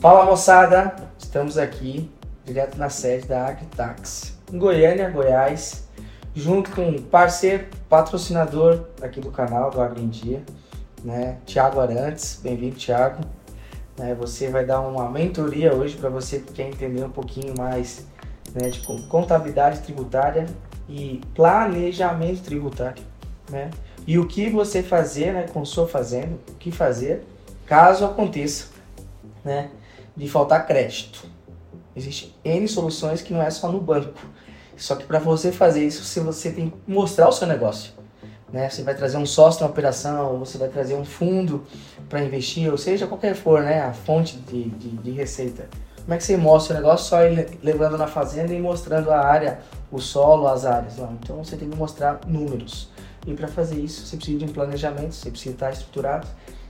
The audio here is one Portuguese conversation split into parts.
Fala moçada, estamos aqui direto na sede da Agritax, em Goiânia, Goiás, junto com um parceiro, patrocinador aqui do canal do Agro em Dia, né? Tiago Arantes, bem-vindo Tiago. Né, você vai dar uma mentoria hoje para você que quer entender um pouquinho mais né, de contabilidade tributária e planejamento tributário, né? E o que você fazer, né, com sua fazenda, o que fazer caso aconteça, né, de faltar crédito. Existem N soluções que não é só no banco. Só que para você fazer isso, você tem que mostrar o seu negócio. Né? Você vai trazer um sócio na operação, você vai trazer um fundo para investir, ou seja, qualquer for né, a fonte de, de, de receita. Como é que você mostra o negócio só levando na fazenda e mostrando a área, o solo, as áreas? Não. Então você tem que mostrar números. E para fazer isso, você precisa de um planejamento, você precisa estar estruturado.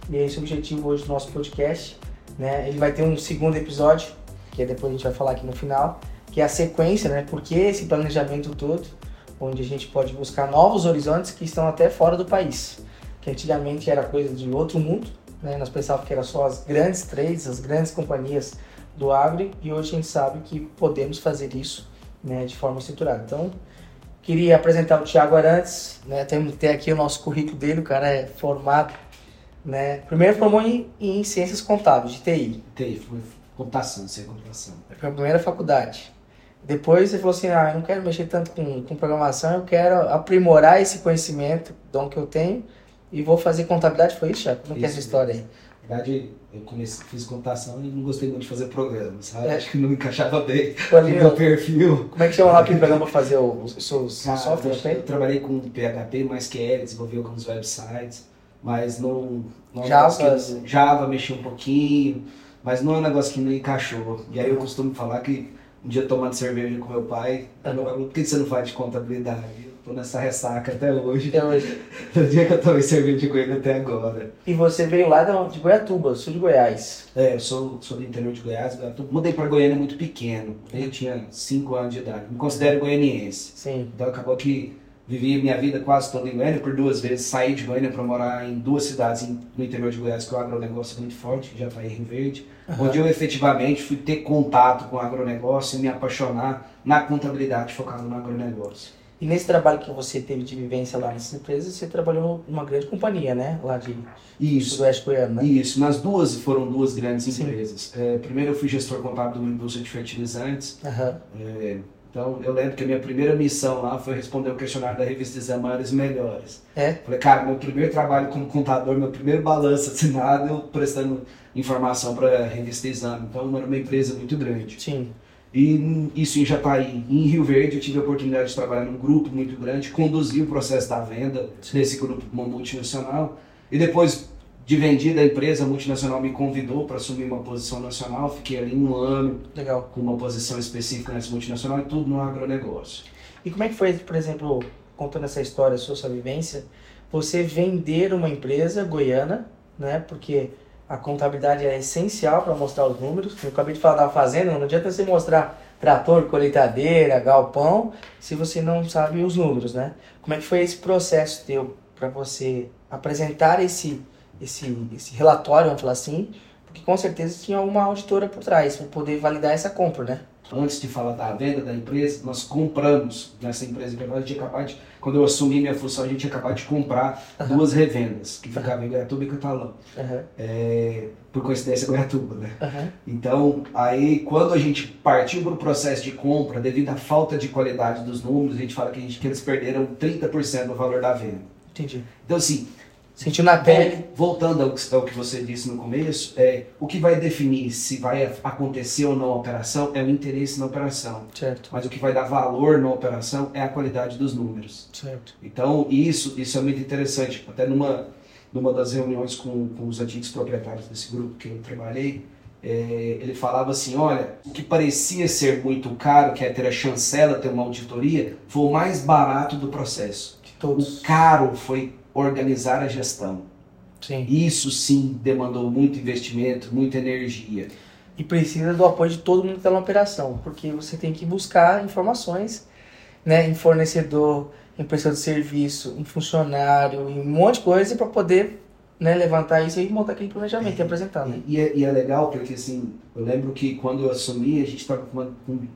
E é esse o objetivo hoje do nosso podcast. Né? Ele vai ter um segundo episódio, que depois a gente vai falar aqui no final, que é a sequência, né? Por que esse planejamento todo, onde a gente pode buscar novos horizontes que estão até fora do país. Que antigamente era coisa de outro mundo, né? Nós pensávamos que era só as grandes trades, as grandes companhias do agro, e hoje a gente sabe que podemos fazer isso né, de forma estruturada. Então, queria apresentar o Thiago Arantes, né? Temos ter aqui o nosso currículo dele, o cara é formado, né? Primeiro formou em, em Ciências Contábeis, de TI. TI, foi computação, sem computação. Foi a primeira faculdade. Depois você falou assim, ah, eu não quero mexer tanto com, com programação, eu quero aprimorar esse conhecimento, dom que eu tenho, e vou fazer contabilidade. Foi isso, Thiago? Como isso, é essa história aí? Na verdade, eu comecei, fiz computação e não gostei muito de fazer programa, sabe? É. Acho que não encaixava bem no meu perfil. Como é que chama lá aquele programa para fazer os seus softwares? Eu, eu trabalhei com PHP, MySQL, desenvolvi alguns websites, mas não... não Java? Java, mexi um pouquinho, mas não é um negócio que não encaixou. E aí eu costumo falar que um dia tomando cerveja com meu pai, uhum. por que você não faz de contabilidade? tô nessa ressaca até hoje. Até hoje. Do dia que eu tomei cerveja de ele até agora. E você veio lá de Goiatuba, sul de Goiás. É, eu sou, sou do interior de Goiás, Goiatuba. Mudei para Goiânia muito pequeno. Eu tinha 5 anos de idade. Me considero goianiense. Sim. Então acabou que vivi minha vida quase toda em Goiânia por duas vezes. Saí de Goiânia para morar em duas cidades no interior de Goiás, que o agronegócio é muito forte, já está em Rio Verde. Uhum. Onde eu efetivamente fui ter contato com o agronegócio e me apaixonar na contabilidade focado no agronegócio. E nesse trabalho que você teve de vivência lá nessas empresas, você trabalhou numa grande companhia, né? Lá de Isso. Sudoeste Goiano, né? Isso, nas duas foram duas grandes empresas. É, primeiro eu fui gestor contábil de uma indústria de fertilizantes. Uhum. É, então eu lembro que a minha primeira missão lá foi responder o questionário da revista Exame Maiores Melhores. É? Falei, cara, meu primeiro trabalho como contador, meu primeiro balanço assinado, eu prestando informação para a revista Exame. Então era uma empresa muito grande. Sim. E isso em Jataí. Em Rio Verde eu tive a oportunidade de trabalhar num grupo muito grande, conduzir o processo da venda desse grupo uma multinacional. E depois de vendida a empresa, multinacional me convidou para assumir uma posição nacional. Fiquei ali um ano Legal. com uma posição específica nessa multinacional e tudo no agronegócio. E como é que foi, por exemplo, contando essa história, sua, sua vivência, você vender uma empresa goiana, né? Porque a contabilidade é essencial para mostrar os números. Eu acabei de falar da fazenda, não adianta você mostrar trator, colheitadeira, galpão, se você não sabe os números, né? Como é que foi esse processo teu para você apresentar esse, esse, esse relatório, vamos falar assim, porque com certeza tinha uma auditora por trás para poder validar essa compra, né? antes de falar da venda da empresa, nós compramos nessa empresa que a gente acabou de, quando eu assumi minha função, a gente ia acabar de comprar duas revendas, que ficavam em Goiatuba e Catalão. É, por coincidência, Goiatuba, né? Então, aí, quando a gente partiu para o processo de compra, devido à falta de qualidade dos números, a gente fala que, a gente, que eles perderam 30% do valor da venda. Entendi. Então, assim, Sentiu na pele. Voltando ao que, você disse no começo, é, o que vai definir se vai acontecer ou não a operação é o interesse na operação. Certo. Mas o que vai dar valor na operação é a qualidade dos números. Certo. Então, isso, isso é muito interessante. Até numa, numa das reuniões com, com os antigos proprietários desse grupo que eu trabalhei, é, ele falava assim, olha, o que parecia ser muito caro, que é ter a chancela, ter uma auditoria, foi o mais barato do processo. Todos. O caro foi organizar a gestão. Sim. Isso sim demandou muito investimento, muita energia. E precisa do apoio de todo mundo que está na operação, porque você tem que buscar informações né, em fornecedor, em prestador de serviço, em funcionário, em um monte de coisa para poder né, levantar isso e montar aquele planejamento e apresentar, né? E, é, e é legal porque, assim, eu lembro que quando eu assumi, a gente estava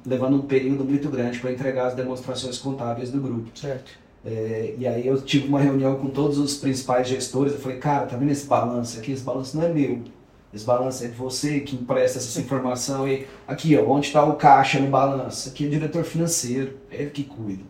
levando um período muito grande para entregar as demonstrações contábeis do grupo. Certo. É, e aí eu tive uma reunião com todos os principais gestores, eu falei, cara, tá vendo esse balanço aqui? Esse balanço não é meu. Esse balanço é de você que empresta essa informação. E aqui, ó, onde está o caixa no balanço? Aqui é o diretor financeiro, é ele que cuida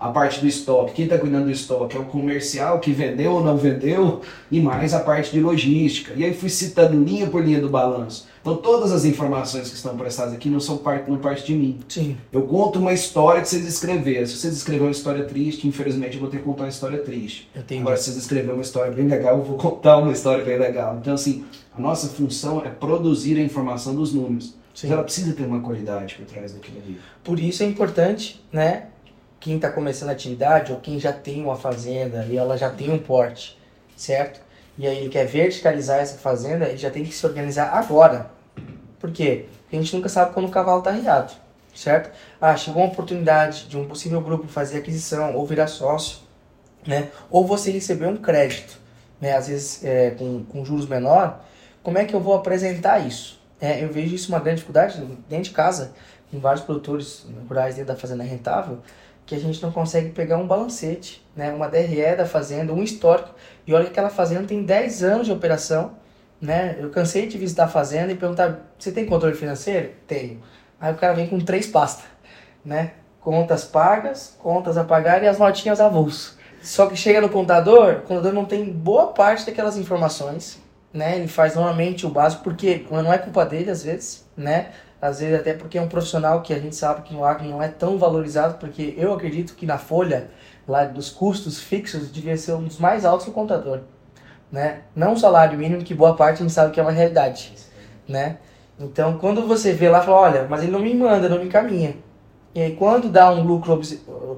a parte do estoque. Quem está cuidando do estoque é o comercial que vendeu ou não vendeu e mais a parte de logística. E aí fui citando linha por linha do balanço. Então todas as informações que estão prestadas aqui não são parte, não parte de mim. Sim. Eu conto uma história que vocês escreveram. Se vocês escreveram uma história triste, infelizmente eu vou ter que contar uma história triste. Agora, se vocês escreveram uma história bem legal, eu vou contar uma história bem legal. Então, assim, a nossa função é produzir a informação dos números. Sim. Mas ela precisa ter uma qualidade por trás daquilo ali. Por isso é importante, né, quem está começando a atividade ou quem já tem uma fazenda e ela já tem um porte, certo? E aí ele quer verticalizar essa fazenda, ele já tem que se organizar agora. Por quê? Porque a gente nunca sabe quando o cavalo está arriado, certo? Ah, chegou uma oportunidade de um possível grupo fazer aquisição ou virar sócio, né? Ou você receber um crédito, né? Às vezes é, com, com juros menor, como é que eu vou apresentar isso? É, eu vejo isso uma grande dificuldade dentro de casa, com vários produtores rurais dentro da fazenda rentável, que a gente não consegue pegar um balancete, né, uma DRE da fazenda, um histórico. E olha que aquela fazenda tem 10 anos de operação. Né? Eu cansei de visitar a fazenda e perguntar: você tem controle financeiro? Tenho. Aí o cara vem com três pastas, né? Contas pagas, contas a pagar e as notinhas avulso. Só que chega no contador, o contador não tem boa parte daquelas informações, né? Ele faz normalmente o básico porque não é culpa dele às vezes, né? Às vezes até porque é um profissional que a gente sabe que no agro não é tão valorizado, porque eu acredito que na folha lá dos custos fixos devia ser um dos mais altos do contador, né? Não o salário mínimo, que boa parte a gente sabe que é uma realidade, né? Então, quando você vê lá, fala, olha, mas ele não me manda, não me encaminha. E aí, quando dá um lucro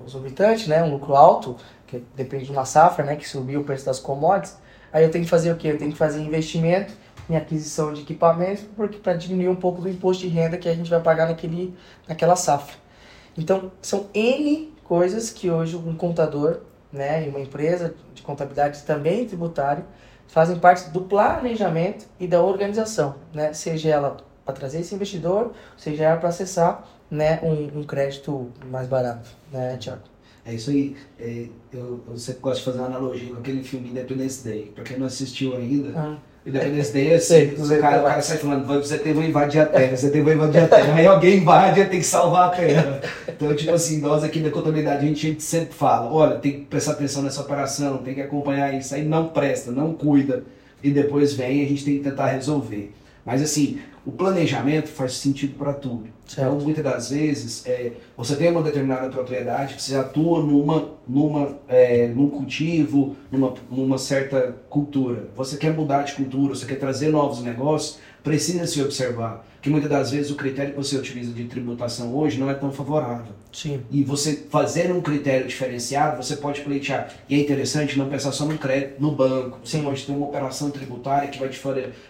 exorbitante, né, um lucro alto, que depende de uma safra, né, que subiu o preço das commodities, aí eu tenho que fazer o quê? Eu tenho que fazer investimento em aquisição de equipamentos, porque para diminuir um pouco do imposto de renda que a gente vai pagar naquele, naquela safra. Então, são N coisas que hoje um contador né, e uma empresa de contabilidade também tributário fazem parte do planejamento e da organização, né? seja ela para trazer esse investidor, seja ela para acessar né, um, um, crédito mais barato, né, Tiago? É isso aí. É, eu, eu sempre gosto de fazer uma analogia com aquele filme Independence Day. Para quem não assistiu ainda, ah Independence Day, assim, o cara, o cara sai falando, você tem que invadir a Terra, você tem que invadir a Terra. Aí alguém invade e tem que salvar a Terra. Então, tipo assim, nós aqui da contabilidade, a gente, a gente sempre fala, olha, tem que prestar atenção nessa operação, tem que acompanhar isso, aí não presta, não cuida. E depois vem e a gente tem que tentar resolver. Mas assim, o planejamento faz sentido para tudo. Certo. Então, muitas das vezes, é, você tem uma determinada propriedade que você atua numa, numa, é, num cultivo, numa, numa certa cultura. Você quer mudar de cultura, você quer trazer novos negócios, precisa se observar que muitas das vezes o critério que você utiliza de tributação hoje não é tão favorável. Sim. E você fazer um critério diferenciado, você pode pleitear. E é interessante não pensar só no crédito, no banco. Você Sim. pode ter uma operação tributária que vai te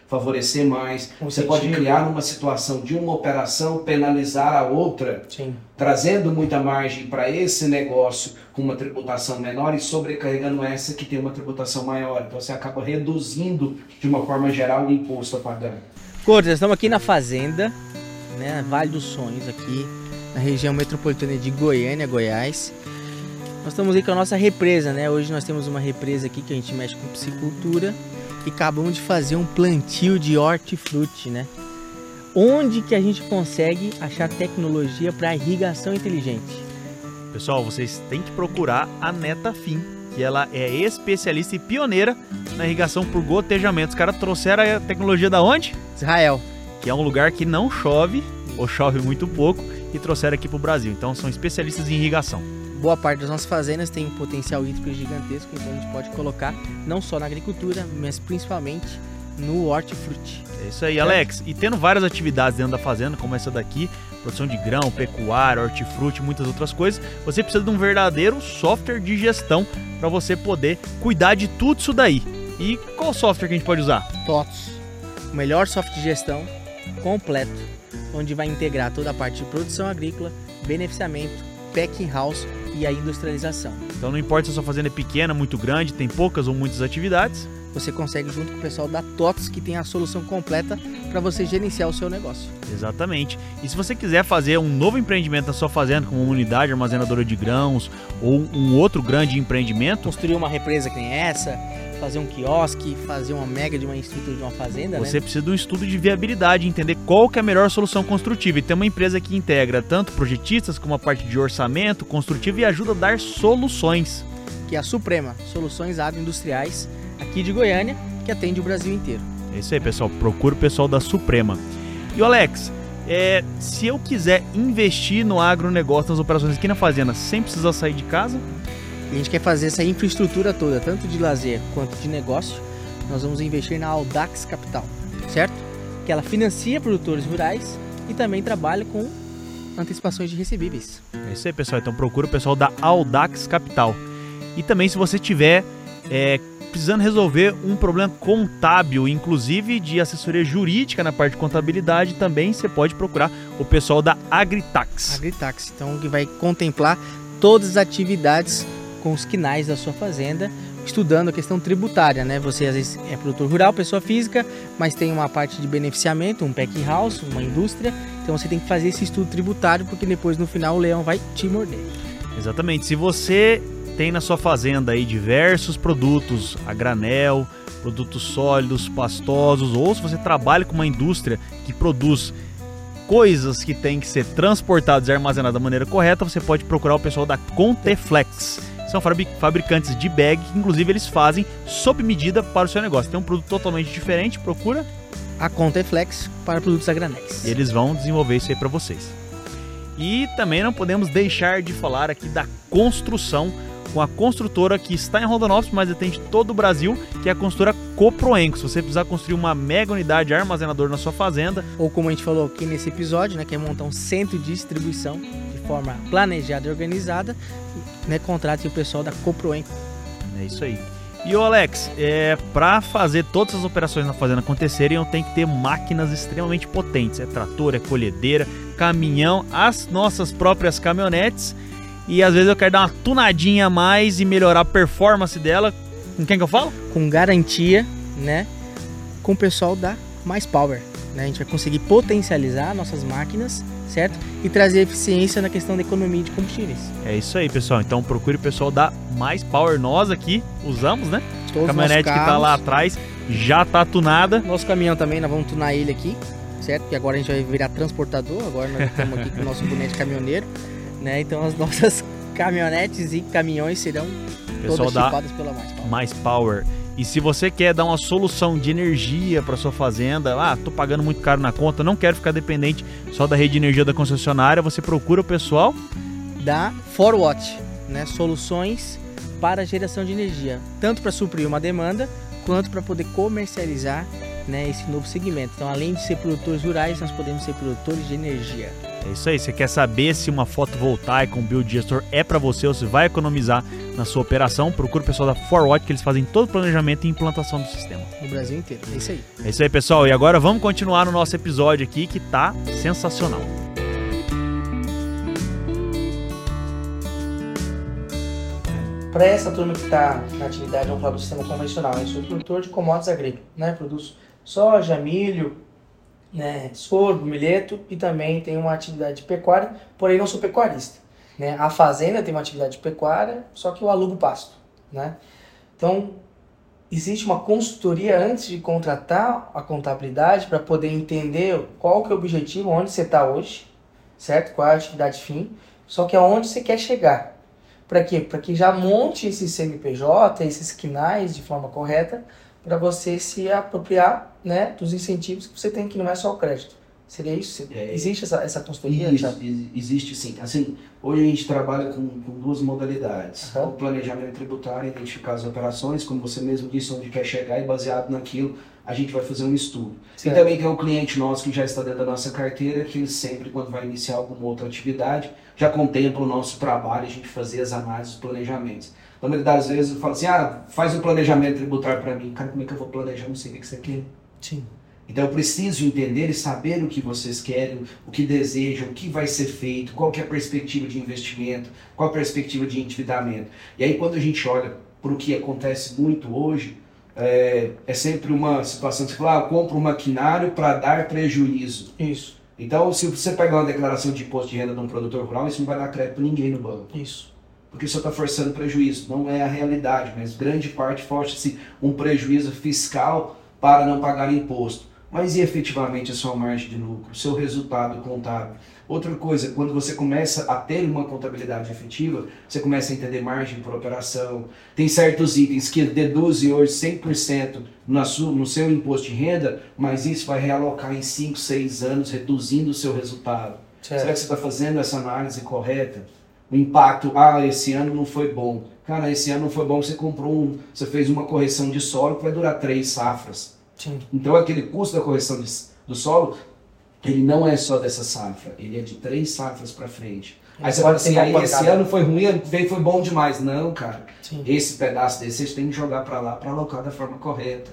favorecer mais. Um você sentido. pode criar uma situação de uma operação penalizar a outra, Sim. trazendo muita margem para esse negócio com uma tributação menor e sobrecarregando essa que tem uma tributação maior. Então você acaba reduzindo de uma forma geral o imposto a pagar. Cortes, estamos aqui na fazenda, né, Vale dos Sonhos, aqui na região metropolitana de Goiânia, Goiás. Nós estamos aí com a nossa represa, né? Hoje nós temos uma represa aqui que a gente mexe com piscicultura e acabamos de fazer um plantio de hortifruti, né? Onde que a gente consegue achar tecnologia para irrigação inteligente? Pessoal, vocês têm que procurar a Netafim, que ela é especialista e pioneira na irrigação por gotejamento. Os caras trouxeram a tecnologia da onde? Israel. Que é um lugar que não chove, ou chove muito pouco, e trouxeram aqui para o Brasil. Então são especialistas em irrigação. Boa parte das nossas fazendas tem um potencial hídrico gigantesco, então a gente pode colocar não só na agricultura, mas principalmente no hortifruti. É isso aí, Alex. E tendo várias atividades dentro da fazenda, como essa daqui, produção de grão, pecuária, hortifruti, muitas outras coisas, você precisa de um verdadeiro software de gestão para você poder cuidar de tudo isso daí. E qual software que a gente pode usar? TOTS. O melhor software de gestão completo, onde vai integrar toda a parte de produção agrícola, beneficiamento, packing house e a industrialização. Então não importa se a sua fazenda é pequena, muito grande, tem poucas ou muitas atividades, você consegue junto com o pessoal da TOTS, que tem a solução completa para você gerenciar o seu negócio. Exatamente. E se você quiser fazer um novo empreendimento na sua fazenda, como uma unidade armazenadora de grãos ou um outro grande empreendimento, Construir uma represa que nem essa, fazer um quiosque, fazer uma mega de uma estrutura de uma fazenda, Você né? precisa de um estudo de viabilidade, entender qual que é a melhor solução construtiva. E tem uma empresa que integra tanto projetistas como a parte de orçamento construtivo e ajuda a dar soluções. Que é a Suprema, Soluções Agroindustriais, aqui de Goiânia, que atende o Brasil inteiro. É isso aí, pessoal. Procura o pessoal da Suprema. E o Alex, é, se eu quiser investir no agronegócio, nas operações aqui na fazenda, sem precisar sair de casa, a gente quer fazer essa infraestrutura toda, tanto de lazer quanto de negócio, nós vamos investir na Audax Capital, certo? Que ela financia produtores rurais e também trabalha com antecipações de recebíveis. É isso aí, pessoal. Então procura o pessoal da Audax Capital. E também se você tiver é, precisando resolver um problema contábil, inclusive de assessoria jurídica na parte de contabilidade, também você pode procurar o pessoal da Agritax. Agritax, então que vai contemplar todas as atividades com os quinais da sua fazenda, estudando a questão tributária, né? Você às vezes é produtor rural, pessoa física, mas tem uma parte de beneficiamento, um packing house, uma indústria, então você tem que fazer esse estudo tributário porque depois no final o leão vai te morder. Exatamente. Se você tem na sua fazenda aí diversos produtos a granel, produtos sólidos, pastosos, ou se você trabalha com uma indústria que produz coisas que têm que ser transportadas e armazenadas da maneira correta, você pode procurar o pessoal da Conteflex. São fabri- fabricantes de bag, que inclusive eles fazem sob medida para o seu negócio. Tem um produto totalmente diferente, procura A conta é flex para produtos a granéis. e eles vão desenvolver isso aí para vocês. E também não podemos deixar de falar aqui da construção com a construtora que está em Rondonópolis, mas atende todo o Brasil, que é a construtora Coproenco. Se você precisar construir uma mega unidade armazenadora na sua fazenda, Ou como a gente falou aqui nesse episódio, né, que é montar um centro de distribuição de forma planejada e organizada, né, contrate o pessoal da Coproenco. é isso aí. E o Alex, é, para fazer todas as operações na fazenda acontecerem, eu tenho que ter máquinas extremamente potentes. É trator, é colhedeira, caminhão, as nossas próprias caminhonetes. E às vezes eu quero dar uma tunadinha a mais e melhorar a performance dela. Com quem que eu falo? com garantia, né, com o pessoal da Mais Power. Né? A gente vai conseguir potencializar nossas máquinas, certo? E trazer eficiência na questão da economia de combustíveis. É isso aí, pessoal. Então procure o pessoal da Mais Power. Nós aqui usamos, né? Todos A caminhonete que tá lá atrás já tá tunada. Nosso caminhão também, nós vamos tunar ele aqui, certo? Porque agora a gente vai virar transportador, agora nós estamos aqui com o nosso bonete caminhoneiro, né? Então as nossas caminhonetes e caminhões serão Pessoal todas da chipadas pela Mais Power. Mais Power. E se você quer dar uma solução de energia para sua fazenda, ah, tô pagando muito caro na conta, não quero ficar dependente só da rede de energia da concessionária, você procura o pessoal. da Forwatch, né? Soluções para geração de energia, tanto para suprir uma demanda quanto para poder comercializar, né, esse novo segmento. Então, além de ser produtores rurais, nós podemos ser produtores de energia. É isso aí, você quer saber se uma fotovoltaica, um biodigestor é para você ou se vai economizar na sua operação, procura o pessoal da Forwatch que eles fazem todo o planejamento e implantação do sistema. No Brasil inteiro. É isso aí. É isso aí, pessoal. E agora vamos continuar no nosso episódio aqui que tá sensacional. Para essa turma que está na atividade, vamos falar do sistema convencional. Eu sou produtor de commodities agrícolas, né? Produzo soja, milho, né? sorgo, milheto e também tenho uma atividade de pecuária, porém não sou pecuarista. Né? A fazenda tem uma atividade de pecuária, só que eu alugo pasto. Né? Então, existe uma consultoria antes de contratar a contabilidade para poder entender qual que é o objetivo, onde você está hoje, certo? Qual é a atividade fim, só que aonde você quer chegar. Para quê? Para que já monte esse CNPJ, esses quinais de forma correta, para você se apropriar né, dos incentivos que você tem, que não é só o crédito. Seria isso? É. Existe essa, essa consultoria? Isso, Thiago? ex- existe sim. Assim, hoje a gente trabalha com, com duas modalidades. Aham. O planejamento tributário, identificar as operações, como você mesmo disse, onde quer chegar e baseado naquilo, a gente vai fazer um estudo. Certo. E também tem um cliente nosso que já está dentro da nossa carteira, que ele sempre, quando vai iniciar alguma outra atividade, já contempla o nosso trabalho, a gente fazer as análises, os planejamentos. Na maioria das vezes eu falo assim, ah, faz um planejamento tributário para mim. Cara, como é que eu vou planejar? Não sei o que você quer. Sim. Então eu preciso entender e saber o que vocês querem, o que desejam, o que vai ser feito, qual que é a perspectiva de investimento, qual a perspectiva de endividamento. E aí quando a gente olha para o que acontece muito hoje, é, é sempre uma situação que você fala, ah, eu compro um maquinário para dar prejuízo. Isso, Então, se você pegar uma declaração de imposto de renda de um produtor rural, isso não vai dar crédito para ninguém no banco. isso. Porque você está forçando prejuízo. Não é a realidade, mas grande parte força-se um prejuízo fiscal para não pagar imposto. Mas e efetivamente a sua margem de lucro, o seu resultado contábil? Outra coisa, quando você começa a ter uma contabilidade efetiva, você começa a entender margem por operação. Tem certos itens que deduzem hoje 100% na sua, no seu imposto de renda, mas isso vai realocar em 5, 6 anos, reduzindo o seu resultado. Será que você está fazendo essa análise correta? O impacto, ah, esse ano não foi bom. Cara, esse ano não foi bom, você comprou um, você fez uma correção de solo que vai durar três safras. Sim. Então aquele custo da correção de- do solo, ele não é só dessa safra, ele é de três safras para frente. Aí você fala assim, aí esse ano foi ruim, ano que foi bom demais. Não, cara. Sim. Esse pedaço desse vocês têm que jogar para lá para alocar da forma correta.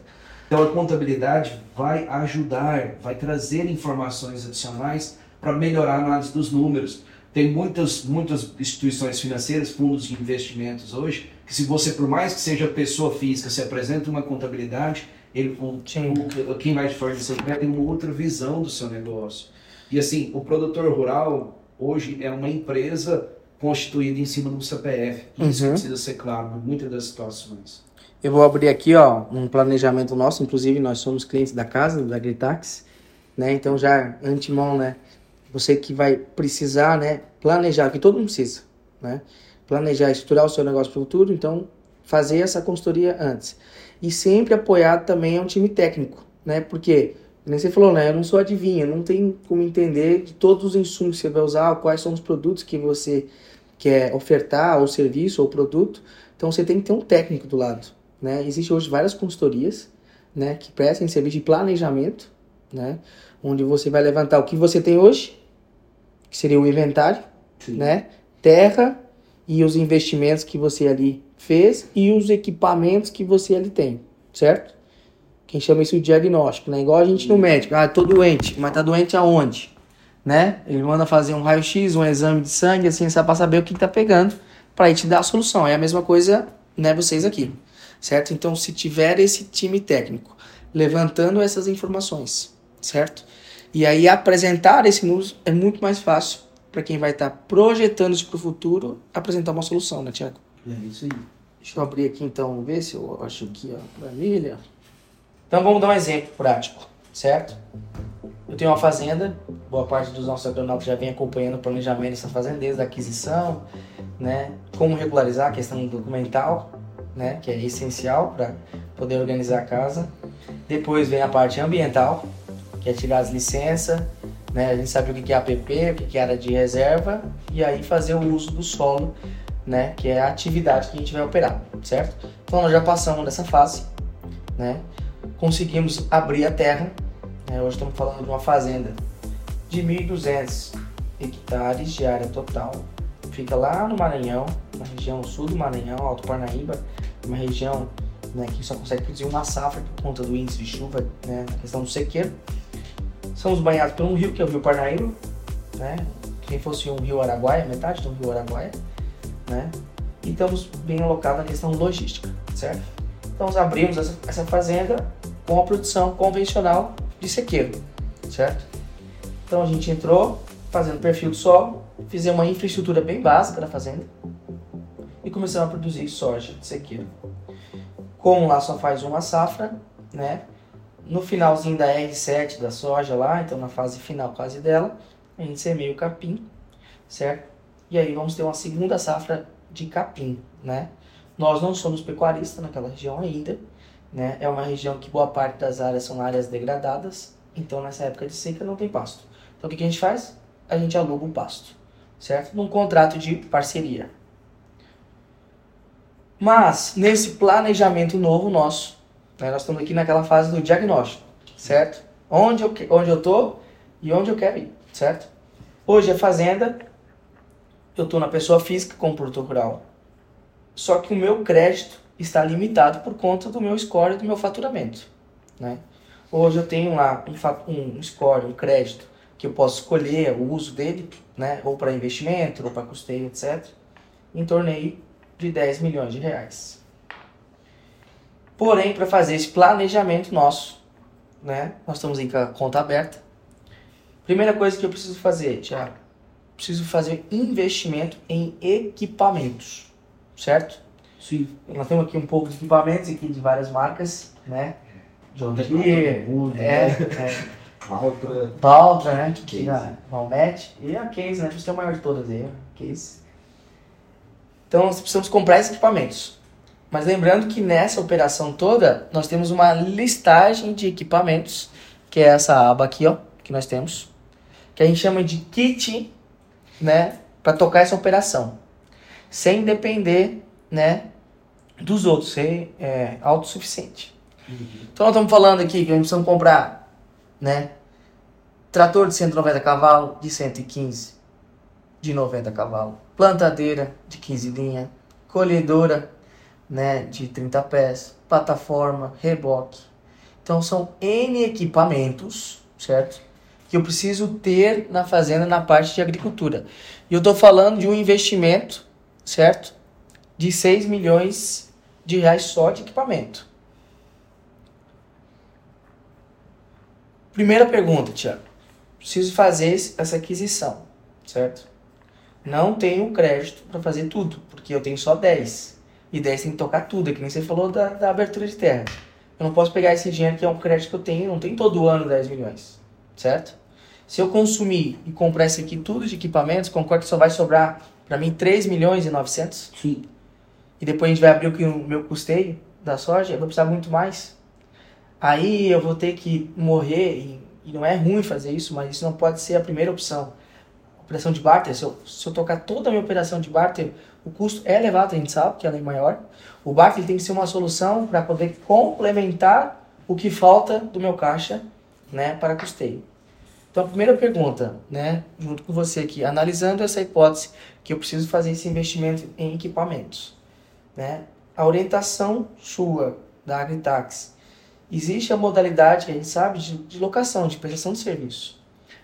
Então a contabilidade vai ajudar, vai trazer informações adicionais para melhorar a análise dos números. Tem muitas, muitas instituições financeiras, fundos de investimentos hoje, que se você, por mais que seja pessoa física, se apresenta uma contabilidade, ele, o, o- quem vai te fornecer o crédito tem uma outra visão do seu negócio. E assim, o produtor rural hoje é uma empresa constituída em cima de um CPF. Isso Uhum. precisa ser claro em muitas das situações. Eu vou abrir aqui, ó, um planejamento nosso, inclusive nós somos clientes da casa, da Gritax, né? Então já antemão, né? Você que vai precisar, né, planejar, que todo mundo precisa, né? Planejar, estruturar o seu negócio para o futuro, então fazer essa consultoria antes. E sempre apoiado também a um time técnico, né? Porque, como você falou, né, eu não sou adivinha, não tem como entender de todos os insumos que você vai usar, quais são os produtos que você quer ofertar, ou serviço, ou produto. Então você tem que ter um técnico do lado, né? Existem hoje várias consultorias, né, que prestam serviço de planejamento, né, onde você vai levantar o que você tem hoje, que seria o inventário, Sim. né, terra e os investimentos que você ali fez e os equipamentos que você ali tem, certo? Quem chama isso de diagnóstico, né? Igual a gente no médico, ah, tô doente, mas tá doente aonde? Né? Ele manda fazer um raio-x, um exame de sangue, assim, só para saber o que, que tá pegando, para te dar a solução. É a mesma coisa, né, vocês aqui, certo? Então, se tiver esse time técnico levantando essas informações, certo? E aí apresentar esse número é muito mais fácil para quem vai estar projetando isso para o futuro, apresentar uma solução, né, Tiago? É isso aí. Deixa eu abrir aqui então, vamos ver se eu acho aqui a planilha. Então vamos dar um exemplo prático, certo? Eu tenho uma fazenda, boa parte dos nossos agronautas já vem acompanhando o planejamento dessa fazenda, desde a aquisição, né? Como regularizar a questão documental, né? Que é essencial para poder organizar a casa. Depois vem a parte ambiental, que é tirar as licenças, né? A gente sabe o que é APP, o que é área de reserva, e aí fazer o uso do solo né? Que é a atividade que a gente vai operar, certo? Então nós já passamos dessa fase, né? Conseguimos abrir a terra. né? Hoje estamos falando de uma fazenda de 1.200 hectares de área total. Fica lá no Maranhão, na região sul do Maranhão, Alto Parnaíba, uma região né, que só consegue produzir uma safra por conta do índice de chuva, né, na questão do sequeiro. Somos banhados por um rio, que é o Rio Parnaíba, né? Quem fosse um rio Araguaia, metade do rio Araguaia né? E estamos bem alocados na questão logística, certo? Então abrimos essa, essa fazenda com a produção convencional de sequeiro, certo? Então a gente entrou fazendo perfil do solo, fizemos uma infraestrutura bem básica da fazenda e começamos a produzir soja de sequeiro. Como lá só faz uma safra, né? No finalzinho da R7 da soja lá, então na fase final quase dela, a gente semeia o capim, certo? E aí vamos ter uma segunda safra de capim, né? Nós não somos pecuaristas naquela região ainda, né? É uma região que boa parte das áreas são áreas degradadas, então nessa época de seca não tem pasto. Então o que que a gente faz? A gente aluga o pasto, certo? Num contrato de parceria. Mas nesse planejamento novo nosso, nós estamos aqui naquela fase do diagnóstico, certo? Onde eu, onde eu tô e onde eu quero ir, certo? Hoje a fazenda eu estou na pessoa física como produtor rural. Só que o meu crédito está limitado por conta do meu score e do meu faturamento. Né? Hoje eu tenho lá um, um score, um crédito, que eu posso escolher o uso dele, né? ou para investimento, ou para custeio, etc. Em torno de 10 milhões de reais. Porém, para fazer esse planejamento nosso, né? Nós estamos em conta aberta. Primeira coisa que eu preciso fazer, Tiago, preciso fazer investimento em equipamentos, certo? Sim. Nós temos aqui um pouco de equipamentos aqui de várias marcas, né? John Deere, mundo, é, né? é, né? Que Valmet e a Case, né? Por ser a maior de todas aí, a Case. Então nós precisamos comprar esses equipamentos. Mas lembrando que nessa operação toda, nós temos uma listagem de equipamentos, que é essa aba aqui, ó, que nós temos, que a gente chama de kit, né, para tocar essa operação, sem depender, né, dos outros, ser é, autossuficiente. Então nós estamos falando aqui que a gente precisa comprar, né, trator de 190 cavalos, de 115, de 90 cavalos, plantadeira de 15 linhas, colhedora, né, de 30 pés, plataforma, reboque. Então são N equipamentos, certo? Que eu preciso ter na fazenda na parte de agricultura. E eu estou falando de um investimento, certo? De 6 milhões de reais só de equipamento. Primeira pergunta, Tiago. Preciso fazer essa aquisição, certo? Não tenho crédito para fazer tudo, porque eu tenho só 10. E 10 tem que tocar tudo, é que nem você falou da, da abertura de terra. Eu não posso pegar esse dinheiro que é um crédito que eu tenho, não tem todo ano 10 milhões, certo? Se eu consumir e comprar isso aqui tudo de equipamentos, concordo que só vai sobrar para mim 3 milhões e 900. Sim. E depois a gente vai abrir o que- o meu custeio da soja, eu vou precisar muito mais. Aí eu vou ter que morrer, e, e não é ruim fazer isso, mas isso não pode ser a primeira opção. Operação de barter, se eu, se eu tocar toda a minha operação de barter, o custo é elevado, a gente sabe que ela é maior. O barter ele tem que ser uma solução para poder complementar o que falta do meu caixa né, para custeio. Então, a primeira pergunta, né, junto com você aqui, analisando essa hipótese que eu preciso fazer esse investimento em equipamentos, né, a orientação sua da Agritax, existe a modalidade a gente sabe de, de locação, de prestação de serviço.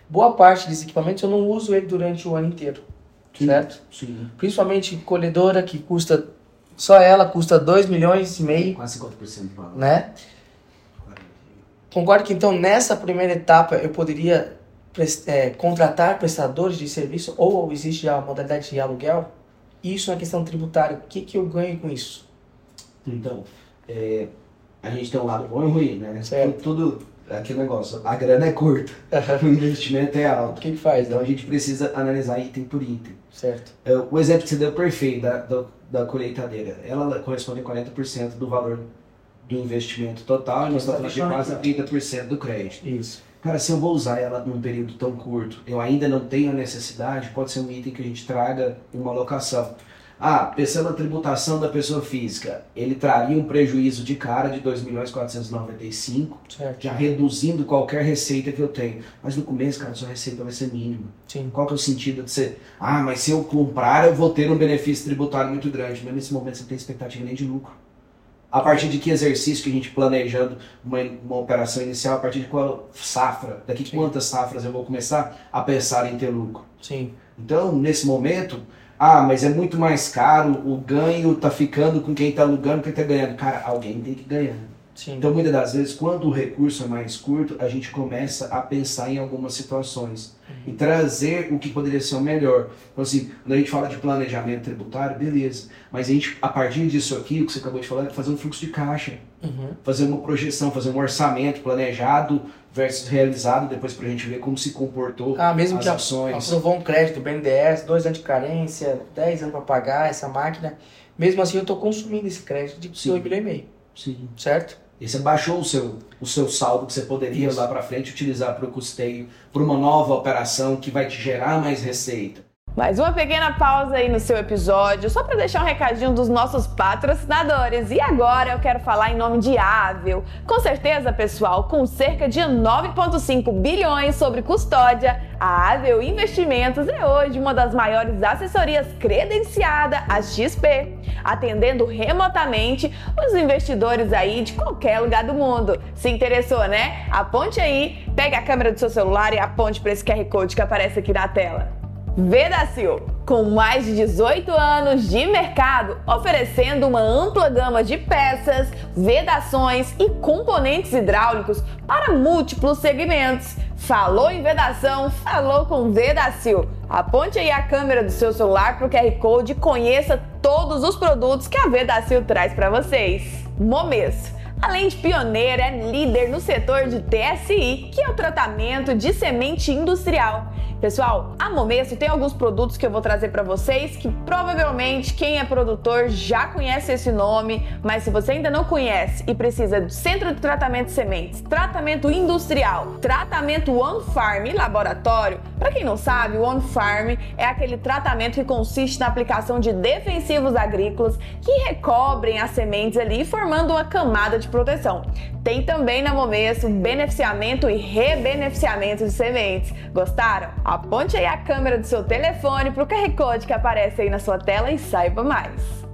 Boa parte desses equipamentos eu não uso ele durante o ano inteiro, Sim. certo? Sim. Principalmente colhedora que custa, só ela custa 2 milhões e meio, Quase 50% do valor. né? Concordo que então nessa primeira etapa eu poderia é, contratar prestadores de serviço ou existe a modalidade de aluguel? Isso é questão tributária. O que, que eu ganho com isso? Então, é, a gente tem um lado bom e ruim, né? Certo. Tudo, aquele negócio, a grana é curta, o investimento é O alto. que, que faz? Então Né? a gente precisa analisar item por item. Certo. É, O exemplo que você deu é perfeito da, do- da colheitadeira. Ela corresponde a 40% do valor do investimento total e nós estamos de quase 30% do crédito. Isso. Cara, se eu vou usar ela num período tão curto, eu ainda não tenho a necessidade, pode ser um item que a gente traga em uma locação. Ah, pensando na tributação da pessoa física, ele traria um prejuízo de cara de 2 milhões 495, Certo. já reduzindo qualquer receita que eu tenho. Mas no começo, cara, sua receita vai ser mínima. Sim. Qual que é o sentido de ser, ah, mas se eu comprar eu vou ter um benefício tributário muito grande. Mas nesse momento você não tem expectativa nem de lucro. A partir de que exercício que a gente planejando uma, uma operação inicial, a partir de qual safra, daqui Sim. quantas safras eu vou começar a pensar em ter lucro. Sim. Então, nesse momento, ah, mas é muito mais caro, o ganho tá ficando com quem tá alugando, quem tá ganhando. Cara, alguém tem que ganhar. Sim. Então, muitas das vezes, quando o recurso é mais curto, a gente começa a pensar em algumas situações e trazer o que poderia ser o melhor. Então, assim, quando a gente fala de planejamento tributário, beleza. Mas a gente, a partir disso aqui, o que você acabou de falar, é fazer um fluxo de caixa, Uhum. fazer uma projeção, fazer um orçamento planejado versus realizado, depois pra gente ver como se comportou Ah, mesmo as que a- ações. aprovou um crédito, BNDES, dois anos de carência, 10 anos para pagar essa máquina, mesmo assim eu estou consumindo esse crédito de Sim. 2 milhões e meio, Sim. certo? E você baixou o seu, o seu saldo que você poderia Isso. lá para frente utilizar para o custeio, para uma nova operação que vai te gerar mais receita. Mais uma pequena pausa aí no seu episódio, só para deixar um recadinho dos nossos patrocinadores. E agora eu quero falar em nome de Ável. Com certeza, pessoal, com cerca de 9,5 bilhões sobre custódia, a Ável Investimentos é hoje uma das maiores assessorias credenciada a XP, atendendo remotamente os investidores aí de qualquer lugar do mundo. Se interessou, né? Aponte aí, pega a câmera do seu celular e aponte para esse QR Code que aparece aqui na tela. Vedacil. com mais de 18 anos de mercado, oferecendo uma ampla gama de peças, vedações e componentes hidráulicos para múltiplos segmentos. Falou em vedação, falou com Vedacil. Aponte aí a câmera do seu celular para o QR Code e conheça todos os produtos que a Vedacil traz para vocês. Momesso Além de pioneira, é líder no setor de TSI, que é o tratamento de semente industrial. Pessoal, a Momesso tem alguns produtos que eu vou trazer para vocês que provavelmente quem é produtor já conhece esse nome, mas se você ainda não conhece e precisa do Centro de Tratamento de Sementes, tratamento industrial, tratamento One Farm e laboratório, para quem não sabe, o One Farm é aquele tratamento que consiste na aplicação de defensivos agrícolas que recobrem as sementes ali, formando uma camada de proteção. Tem também na Momesso beneficiamento e rebeneficiamento de sementes. Gostaram? Aponte aí a câmera do seu telefone para o QR Code que aparece aí na sua tela e saiba mais.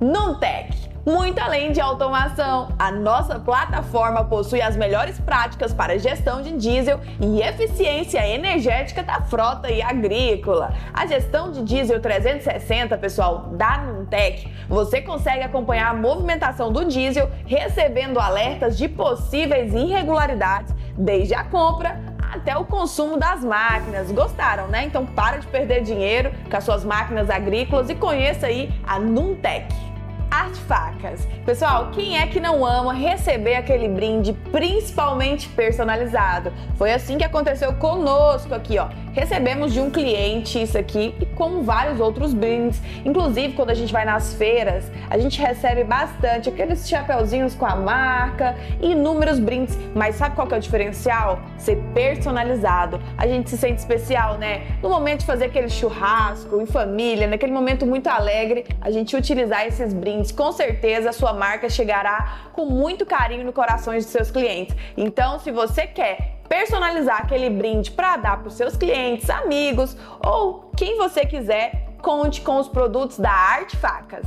Nuntec muito além de automação, a nossa plataforma possui as melhores práticas para gestão de diesel e eficiência energética da frota e agrícola. A gestão de diesel 360, pessoal, da Nuntec, você consegue acompanhar a movimentação do diesel, recebendo alertas de possíveis irregularidades desde a compra até o consumo das máquinas. Gostaram, né? Então para de perder dinheiro com as suas máquinas agrícolas e conheça aí a Nuntec. Arte Facas. Pessoal, quem é que não ama receber aquele brinde, principalmente personalizado? Foi assim que aconteceu conosco aqui, ó. Recebemos de um cliente isso aqui e com vários outros brindes. Inclusive, quando a gente vai nas feiras, a gente recebe bastante aqueles chapeuzinhos com a marca inúmeros brindes. Mas sabe qual que é o diferencial? Ser personalizado. A gente se sente especial, né? No momento de fazer aquele churrasco em família, naquele momento muito alegre, a gente utilizar esses brindes com certeza a sua marca chegará com muito carinho no corações dos seus clientes. Então, se você quer personalizar aquele brinde para dar para os seus clientes, amigos ou quem você quiser, conte com os produtos da Arte Facas.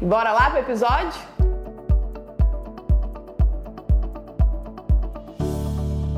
bora lá para o episódio?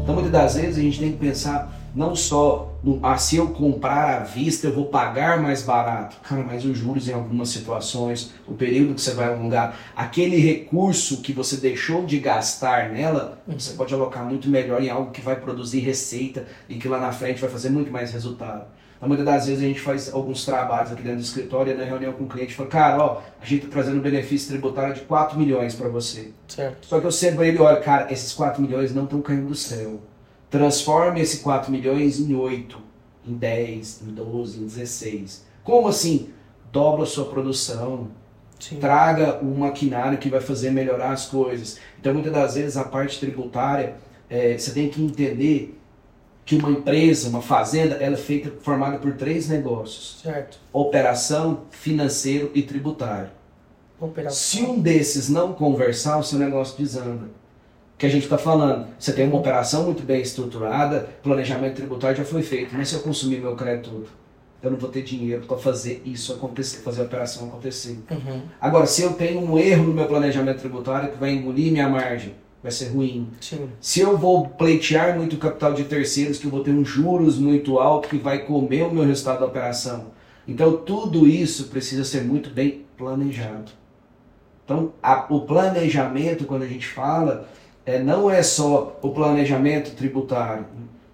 Então, muitas das vezes a gente tem que pensar não só ah, se eu comprar à vista eu vou pagar mais barato. Cara, mas os juros em algumas situações, o período que você vai alongar, aquele recurso que você deixou de gastar nela, uhum. você pode alocar muito melhor em algo que vai produzir receita e que lá na frente vai fazer muito mais resultado. Então, muitas das vezes a gente faz alguns trabalhos aqui dentro do escritório e na reunião com o cliente fala, cara, ó, a gente está trazendo um benefício tributário de 4 milhões para você. Certo. Só que eu sempre ele, olha, cara, esses 4 milhões não estão caindo do céu Transforme esse 4 milhões em 8, em 10, em 12, em 16. Como assim? Dobra a sua produção. Sim. Traga um maquinário que vai fazer melhorar as coisas. Então, muitas das vezes, a parte tributária, é, você tem que entender que uma empresa, uma fazenda, ela é feita, formada por três negócios. Certo. Operação, financeiro e tributário. Operação. Se um desses não conversar, o seu negócio desanda que a gente está falando. Você tem uma operação muito bem estruturada, planejamento tributário já foi feito, mas se eu consumir meu crédito eu não vou ter dinheiro para fazer isso acontecer, fazer a operação acontecer. Uhum. Agora, se eu tenho um erro no meu planejamento tributário que vai engolir minha margem, vai ser ruim. Sim. Se eu vou pleitear muito capital de terceiros, que eu vou ter um juros muito alto que vai comer o meu resultado da operação. Então, tudo isso precisa ser muito bem planejado. Então, a, o planejamento, quando a gente fala, é, não é só o planejamento tributário.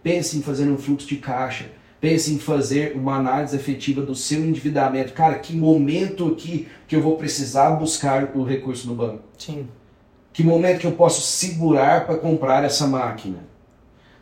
Pense em fazer um fluxo de caixa. Pense em fazer uma análise efetiva do seu endividamento. Cara, que momento aqui que eu vou precisar buscar o recurso no banco? Sim. Que momento que eu posso segurar para comprar essa máquina?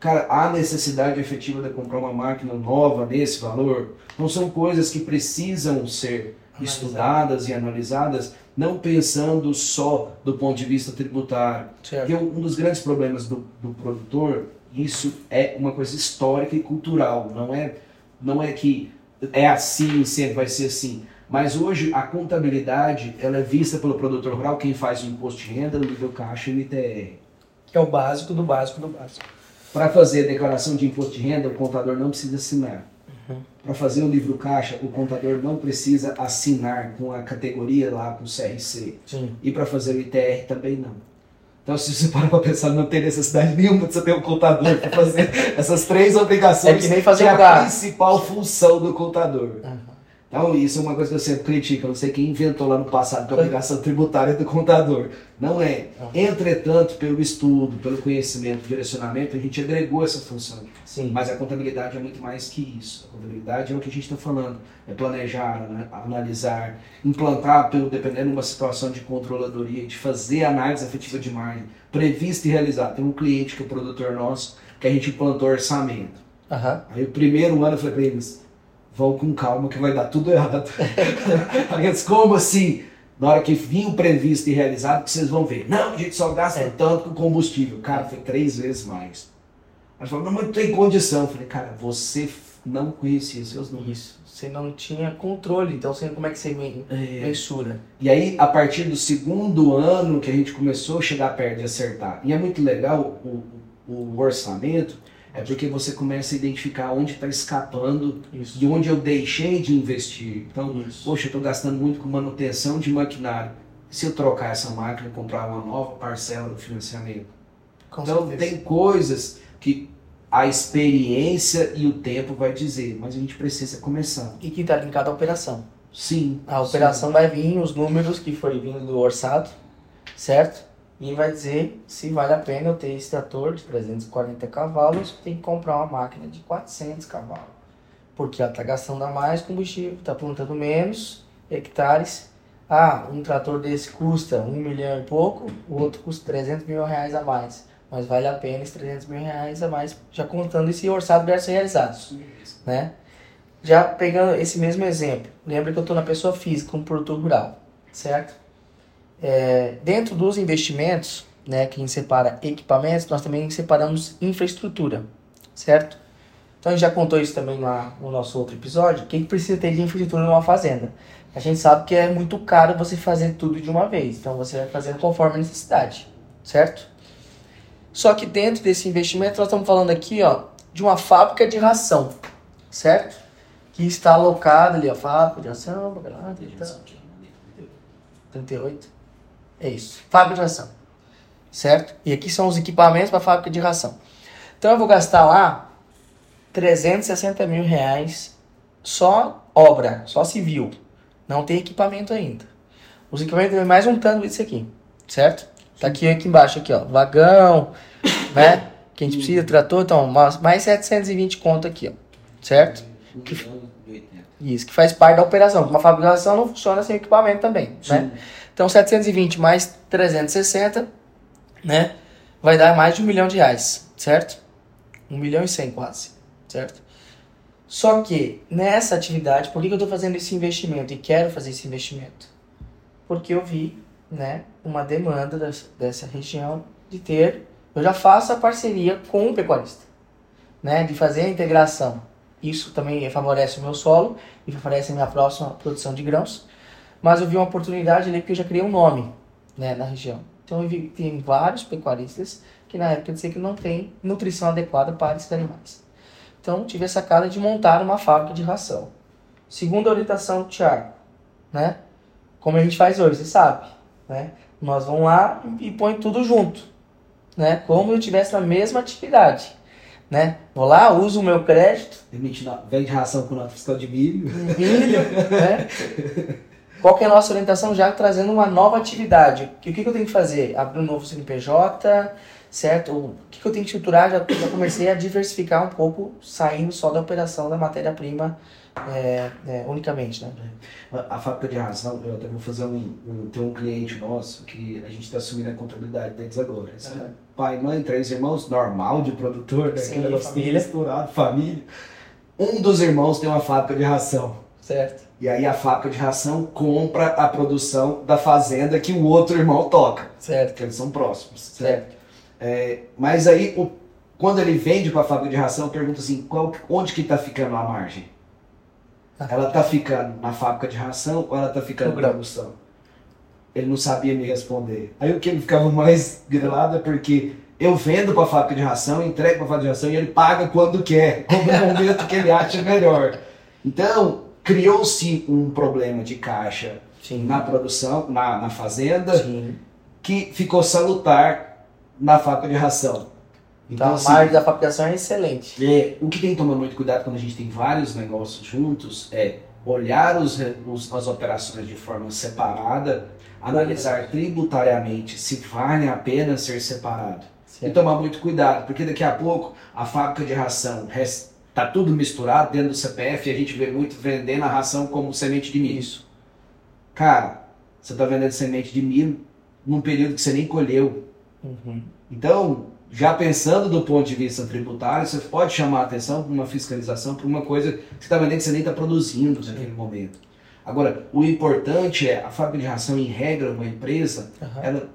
Cara, há necessidade efetiva de comprar uma máquina nova nesse valor? Não são coisas que precisam ser estudadas e analisadas não pensando só do ponto de vista tributário. Certo. Porque um dos grandes problemas do, do produtor, isso é uma coisa histórica e cultural, não é, não é que é assim, sempre vai ser assim. Mas hoje a contabilidade ela é vista pelo produtor rural, quem faz o imposto de renda, nível caixa e ITR. É o básico do básico do básico. Para fazer a declaração de imposto de renda, o contador não precisa assinar. Uhum. Para fazer o livro caixa, o contador não precisa assinar com a categoria lá, com o CRC. Sim. E para fazer o ITR também não. Então, se você para para pensar, não tem necessidade nenhuma de você ter um contador para fazer essas três obrigações. É que nem fazer que é a principal função do contador. Uhum. Então, isso é uma coisa que eu sempre critico. Eu não sei quem inventou lá no passado que a obrigação tributária é do contador. Não é. Entretanto, pelo estudo, pelo conhecimento, direcionamento, a gente agregou essa função. Sim. Mas a contabilidade é muito mais que isso. A contabilidade é o que a gente está falando. É planejar, analisar, implantar, pelo dependendo de uma situação de controladoria, de fazer análise efetiva de margem, prevista e realizada. Tem um cliente que é o produtor nosso, que a gente implantou orçamento. Aham. Aí o primeiro ano eu falei pra eles, vão com calma que vai dar tudo errado. Aí eles, como assim? Na hora que vir o previsto e realizado, que vocês vão ver. Não, a gente só gasta É. tanto com combustível. Cara, foi três vezes mais. Aí falou, não, mas não tem condição. Eu falei, cara, você não conhecia seus números. Isso. Você não tinha controle, então você, como é que você É. mensura? E aí, a partir do segundo ano que a gente começou a chegar perto de acertar, e é muito legal o, o orçamento, é porque você começa a identificar onde está escapando Isso. e onde eu deixei de investir. Então, Isso. poxa, eu estou gastando muito com manutenção de maquinário. Se eu trocar essa máquina e comprar uma nova parcela do financiamento? Com então, certeza. tem coisas que a experiência e o tempo vai dizer, mas a gente precisa começar. E que está linkado à operação. Sim. A operação vai vir, os números que foi vindo do orçado, certo? E vai dizer se vale a pena eu ter esse trator de 340 cavalos, tem que comprar uma máquina de 400 cavalos. Porque ela está gastando a mais combustível, está plantando menos hectares. Ah, um trator desse custa um milhão e pouco, o outro custa 300 mil reais a mais. Mas vale a pena esses 300 mil reais a mais, já contando esse orçado versus realizados né? Já pegando esse mesmo exemplo, lembra que eu estou na pessoa física, como produtor rural, certo? É, dentro dos investimentos, né, que a gente separa equipamentos, nós também separamos infraestrutura, certo? Então a gente já contou isso também lá no nosso outro episódio. O que, que precisa ter de infraestrutura numa fazenda? A gente sabe que é muito caro você fazer tudo de uma vez, então você vai fazendo conforme a necessidade, certo? Só que dentro desse investimento nós estamos falando aqui, ó, de uma fábrica de ração, certo? Que está alocada ali, a fábrica de ração, blá, blá, blá, blá, 38. É isso. Fábrica de ração. Certo? E aqui são os equipamentos para a fábrica de ração. Então eu vou gastar lá 360 mil reais só obra, só civil. Não tem equipamento ainda. Os equipamentos tem mais um tanto disso aqui. Certo? Tá aqui, aqui embaixo, aqui, ó. Vagão, né? Que a gente precisa, trator, então, mais mais 720 conto aqui, ó. Certo? Isso, que faz parte da operação. Uma fabricação não funciona sem equipamento também, né? Então, 720 mais 360, né? Vai dar mais de um milhão de reais, certo? Um milhão e cem quase, certo? Só que, nessa atividade, por que eu estou fazendo esse investimento e quero fazer esse investimento? Porque eu vi, né, uma demanda dessa região de ter... Eu já faço a parceria com o pecuarista, né? De fazer a integração. Isso também favorece o meu solo e favorece a minha próxima produção de grãos. Mas eu vi uma oportunidade ali porque eu já criei um nome né, na região. Então eu vi que tem vários pecuaristas que na época diziam que não tem nutrição adequada para esses animais. Então tive a sacada de montar uma fábrica de ração. Segunda orientação do Thiago, né? Como a gente faz hoje, você sabe, né? Nós vamos lá e põe tudo junto, né? Como eu tivesse na mesma atividade, né? Vou lá, uso o meu crédito, Emite no- vende ração com nota fiscal de milho. milho, né? Qual que é a nossa orientação já trazendo uma nova atividade? O que, o que que eu tenho que fazer? Abrir um novo CNPJ, certo? O que, que eu tenho que estruturar? Já, já comecei a diversificar um pouco, saindo só da operação da matéria-prima é, é, unicamente, né? A fábrica de ração, eu até vou fazer um, um. Tem um cliente nosso que a gente está assumindo a contabilidade deles agora. Aham. Pai, mãe, três irmãos, normal de produtor, né? Sim, Aquele negócio família. misturado, família. Um dos irmãos tem uma fábrica de ração. Certo? E aí a fábrica de ração compra a produção da fazenda que o outro irmão toca. Certo. Porque eles são próximos. Certo. É, mas aí, o- quando ele vende para a fábrica de ração, pergunta assim, qual, onde que está ficando a margem? Ela está ficando na fábrica de ração ou ela está ficando No na produção? Ele não sabia me responder. Aí o que ele ficava mais grilado é porque eu vendo para a fábrica de ração, entrego para a fábrica de ração e ele paga quando quer, no momento que ele acha melhor. Então, criou-se um problema de caixa Sim. na produção, na, na fazenda, Sim. que ficou salutar na fábrica de ração. Então, assim, a margem da fabricação é excelente. é, o que tem que tomar muito cuidado quando a gente tem vários negócios juntos é olhar os, os, as operações de forma separada, analisar tributariamente se vale a pena ser separado. E tomar muito cuidado, porque daqui a pouco a fábrica de ração está tudo misturado dentro do CPF e a gente vê muito vendendo a ração como semente de milho. Isso. Cara, você está vendendo semente de milho num período que você nem colheu. Uhum. Então, já pensando do ponto de vista tributário, você pode chamar a atenção para uma fiscalização, para uma coisa que você está vendendo que você nem está produzindo naquele momento. Agora, o importante é a fábrica de ração, em regra, uma empresa, Aham. ela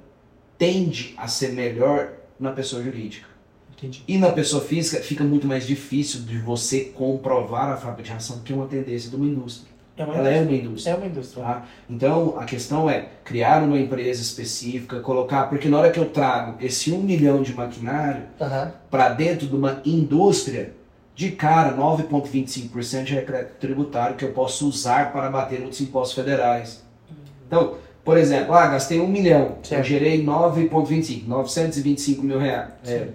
tende a ser melhor na pessoa jurídica. Entendi. E na pessoa física fica muito mais difícil de você comprovar a ração, que é uma tendência de uma indústria. É uma Ela é indústria. uma indústria. É uma indústria. Tá? Então a questão é criar uma empresa específica, colocar, porque na hora que eu trago esse um milhão de maquinário para dentro de uma indústria, de cara 9,25% de crédito tributário que eu posso usar para bater outros impostos federais. Então, por exemplo, ah, gastei um milhão, eu Certo. gerei 9,25, 925 mil reais. É,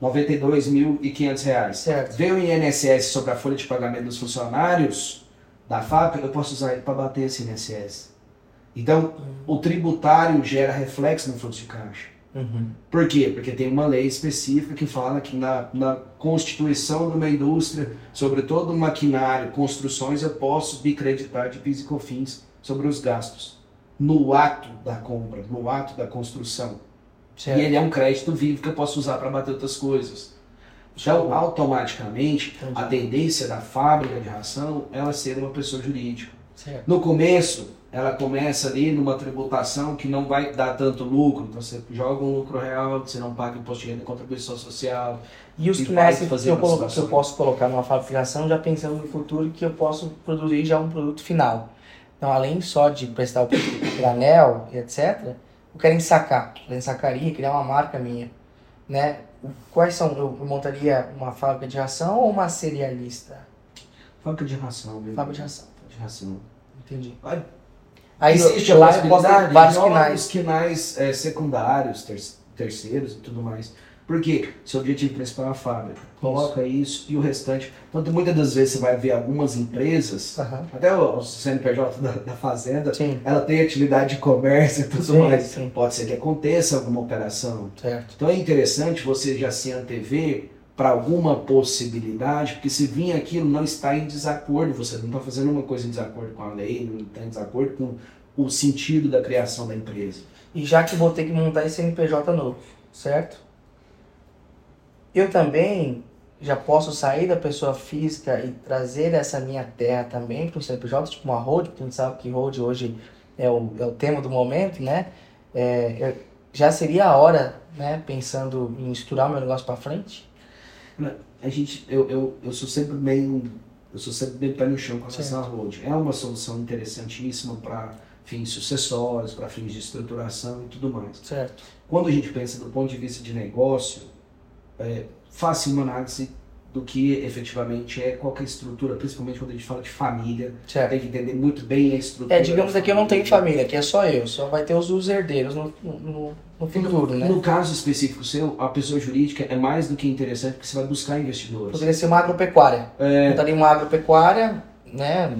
92.500 reais. Certo. Veio o INSS sobre a folha de pagamento dos funcionários da fábrica, eu posso usar ele para bater esse INSS. Então, o tributário gera reflexo no fluxo de caixa. Uhum. Por quê? Porque tem uma lei específica que fala que na, na constituição de uma indústria, sobre todo o maquinário, construções, eu posso bicreditar de PIS e COFINS sobre os gastos. No ato da compra, no ato da construção. Certo. E ele é um crédito vivo que eu posso usar para bater outras coisas. Então, automaticamente, Entendi. a tendência da fábrica de ração é ela ser uma pessoa jurídica. Certo. No começo, ela começa ali numa tributação que não vai dar tanto lucro. Então, você joga um lucro real, você não paga imposto de renda e contribuição social. E os vai que eu, colo- que eu posso colocar numa fabricação já pensando no futuro que eu posso produzir já um produto final. Então, além só de prestar o granel e etc., eu quero ensacar. Eu ensacaria, criar uma marca minha. Né? Quais são? Eu montaria uma fábrica de ração ou uma cerealista? Fábrica de ração, viu? Fábrica de ração. de ração. Entendi. Vai. Aí Existe eu- a lá eu posso ter vários finais. quinais é, secundários, ter- terceiros e tudo mais. Por quê? Seu objetivo principal é a fábrica. Coloca isso e o restante. Então, muitas das vezes você vai ver algumas empresas, Aham. até o, o CNPJ da, da Fazenda, Sim, ela tem atividade de comércio e tudo Sim, mais. sim. Pode ser que aconteça alguma operação. certo. Então é interessante você já se antever para alguma possibilidade, porque se vir aquilo não está em desacordo, você não está fazendo uma coisa em desacordo com a lei, não está em desacordo com o sentido da criação da empresa. E já que vou ter que montar esse CNPJ novo, certo? Eu também já posso sair da pessoa física e trazer essa minha terra também para o CNPJ, tipo uma road, porque a gente sabe que road hoje é o, é o tema do momento, né? É, já seria a hora, né, pensando em misturar o meu negócio para frente? A gente, eu, eu, eu sou sempre bem, eu sou sempre bem pé no chão com relação à road. É uma solução interessantíssima para fins sucessórios, para fins de estruturação e tudo mais. Certo. quando a gente pensa do ponto de vista de negócio, é, faça uma análise do que efetivamente é qualquer estrutura, principalmente quando a gente fala de família, Certo. tem que entender muito bem a estrutura. É, digamos aqui eu não tenho família, aqui é só eu, só vai ter os, os herdeiros no, no, no futuro, né? No caso específico seu, a pessoa jurídica é mais do que interessante porque você vai buscar investidores. Poderia ser uma agropecuária. É, montaria uma agropecuária, né?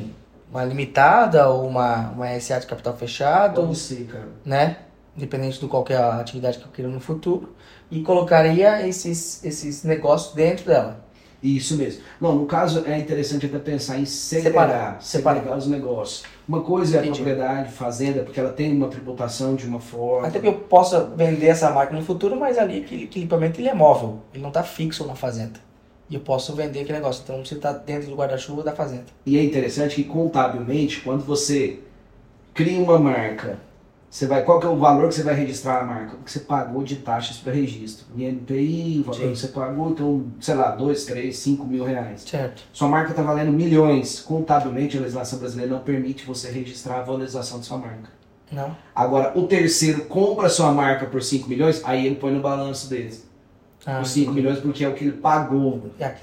Uma limitada ou uma, uma SA de capital fechado, pode ser, cara. né? Independente do qualquer atividade que eu queira no futuro. E colocaria esses, esses negócios dentro dela. Isso mesmo. Não, no caso é interessante até pensar em Separar, separar, separar. os negócios. Uma coisa é a propriedade, fazenda, porque ela tem uma tributação de uma forma. Até que eu possa vender essa marca no futuro, mas ali aquele equipamento ele é móvel. Ele não está fixo na fazenda. E eu posso vender aquele negócio. Então você está dentro do guarda-chuva da fazenda. E é interessante que contabilmente, quando você cria uma marca, você vai, qual que é o valor que você vai registrar a marca? O que você pagou de taxas para registro. INPI, o valor que você pagou, então, sei lá, 2, 3, 5 mil reais. Certo. Sua marca está valendo milhões. Contabilmente, a legislação brasileira não permite você registrar a valorização de sua marca. Não? Agora, o terceiro compra sua marca por 5 milhões, aí ele põe no balanço dele. Ah, Os 5 entendi. milhões porque é o que ele pagou. É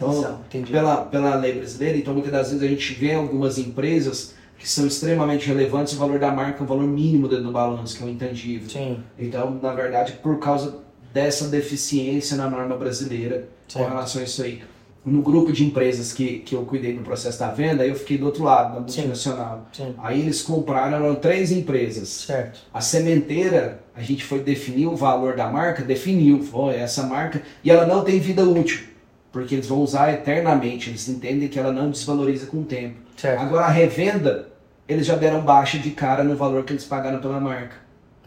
entendi. pela, pela lei brasileira, então muitas das vezes a gente vê algumas empresas que são extremamente relevantes, o valor da marca é o valor mínimo dentro do balanço, que é o intangível. Sim, Então, na verdade, por causa dessa deficiência na norma brasileira com Certo. relação a isso aí. no grupo de empresas que, que eu cuidei do processo da venda, eu fiquei do outro lado, Sim. multinacional. Sim. Aí eles compraram eram três empresas. Certo. A sementeira, a gente foi definir o valor da marca, definiu, foi essa marca, e ela não tem vida útil, porque eles vão usar eternamente, eles entendem que ela não desvaloriza com o tempo. Certo. Agora a revenda, eles já deram baixa de cara no valor que eles pagaram pela marca,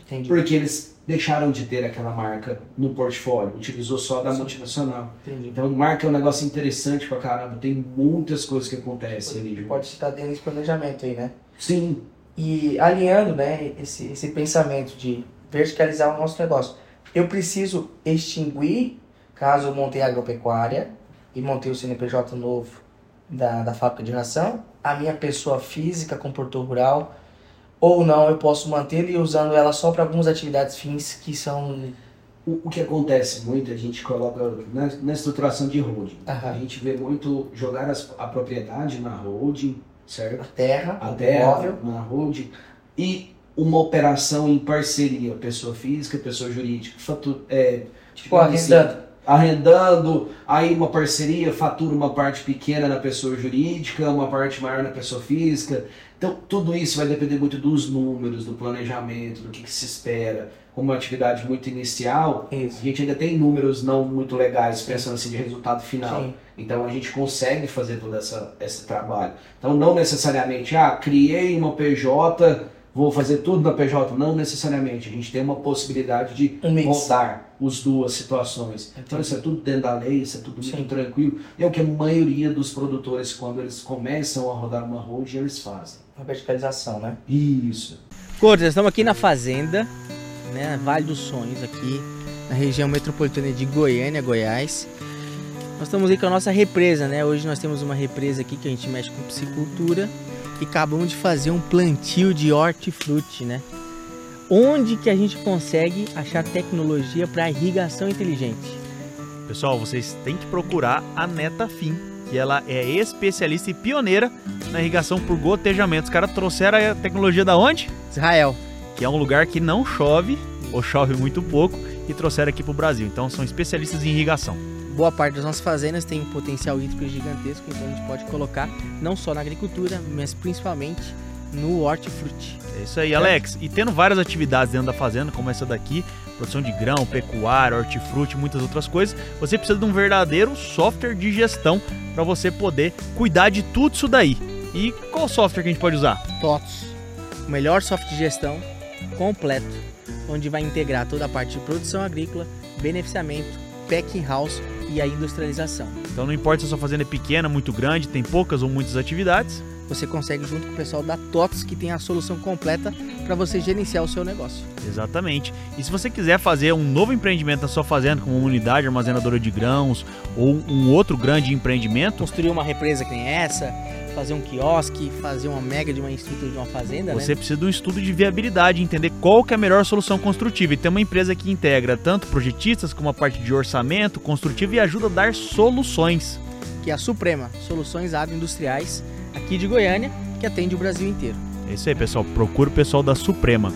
Entendi. porque eles deixaram de ter aquela marca no portfólio, utilizou só da Sim. multinacional. Entendi. Então marca é um negócio interessante pra caramba, tem muitas coisas que acontecem ali. Pode estar dentro desse planejamento aí, né? Sim, E alinhando, né, esse, esse pensamento de verticalizar o nosso negócio. Eu preciso extinguir, caso eu montei a agropecuária e montei o CNPJ novo da, da fábrica de ração, a minha pessoa física com portão rural, ou não, eu posso manter e usando ela só para algumas atividades fins que são O, que acontece muito, a gente coloca na, na estruturação de holding. Aham. A gente vê muito jogar as- a propriedade na holding, certo? a terra, A terra imóvel. na holding e uma operação em parceria, pessoa física, pessoa jurídica. Fatu, é, Tipo, arrendando. Arrendando, aí uma parceria, fatura uma parte pequena na pessoa jurídica, uma parte maior na pessoa física. Então, tudo isso vai depender muito dos números, do planejamento, do que, que se espera. Como uma atividade muito inicial, Isso. a gente ainda tem números não muito legais, pensando assim de resultado final. Sim. Então a gente consegue fazer todo essa, esse trabalho. Então não necessariamente, ah, criei uma PJ, vou fazer tudo na PJ. Não necessariamente. A gente tem uma possibilidade de Um rodar as duas situações. Então isso é tudo dentro da lei, isso é tudo muito Sim. tranquilo. E é o que a maioria dos produtores, quando eles começam a rodar uma holding, eles fazem. Uma verticalização, né? Isso. Cortes, estamos aqui na fazenda, né, Vale dos Sonhos, aqui na região metropolitana de Goiânia, Goiás. Nós estamos aí com a nossa represa, né? Hoje nós temos uma represa aqui que a gente mexe com piscicultura e acabamos de fazer um plantio de hortifruti, né? Onde que a gente consegue achar tecnologia para irrigação inteligente? Pessoal, vocês têm que procurar a Netafim, que ela é especialista e pioneira na irrigação por gotejamento. Os caras trouxeram a tecnologia da onde? Israel. Que é um lugar que não chove, ou chove muito pouco, e trouxeram aqui pro Brasil. Então são especialistas em irrigação. Boa parte das nossas fazendas tem um potencial hídrico gigantesco, então a gente pode colocar não só na agricultura, mas principalmente no hortifruti. É isso aí, Alex. E tendo várias atividades dentro da fazenda, como essa daqui, produção de grão, pecuária, hortifruti, muitas outras coisas, você precisa de um verdadeiro software de gestão para você poder cuidar de tudo isso daí. E qual software que a gente pode usar? TOTS, o melhor software de gestão completo, onde vai integrar toda a parte de produção agrícola, beneficiamento, packing house e a industrialização. Então não importa se a sua fazenda é pequena, muito grande, tem poucas ou muitas atividades, Você consegue junto com o pessoal da TOTS que tem a solução completa para você gerenciar o seu negócio. Exatamente. E se você quiser fazer um novo empreendimento na sua fazenda, como uma unidade armazenadora de grãos ou um outro grande empreendimento, Construir uma represa que nem essa, fazer um quiosque, fazer uma mega de uma estrutura de uma fazenda, você né? precisa de um estudo de viabilidade, entender qual que é a melhor solução construtiva. E tem uma empresa que integra tanto projetistas como a parte de orçamento construtivo e ajuda a dar soluções. Que é a Suprema, Soluções Agroindustriais, aqui de Goiânia, que atende o Brasil inteiro. É isso aí, pessoal. Procura o pessoal da Suprema.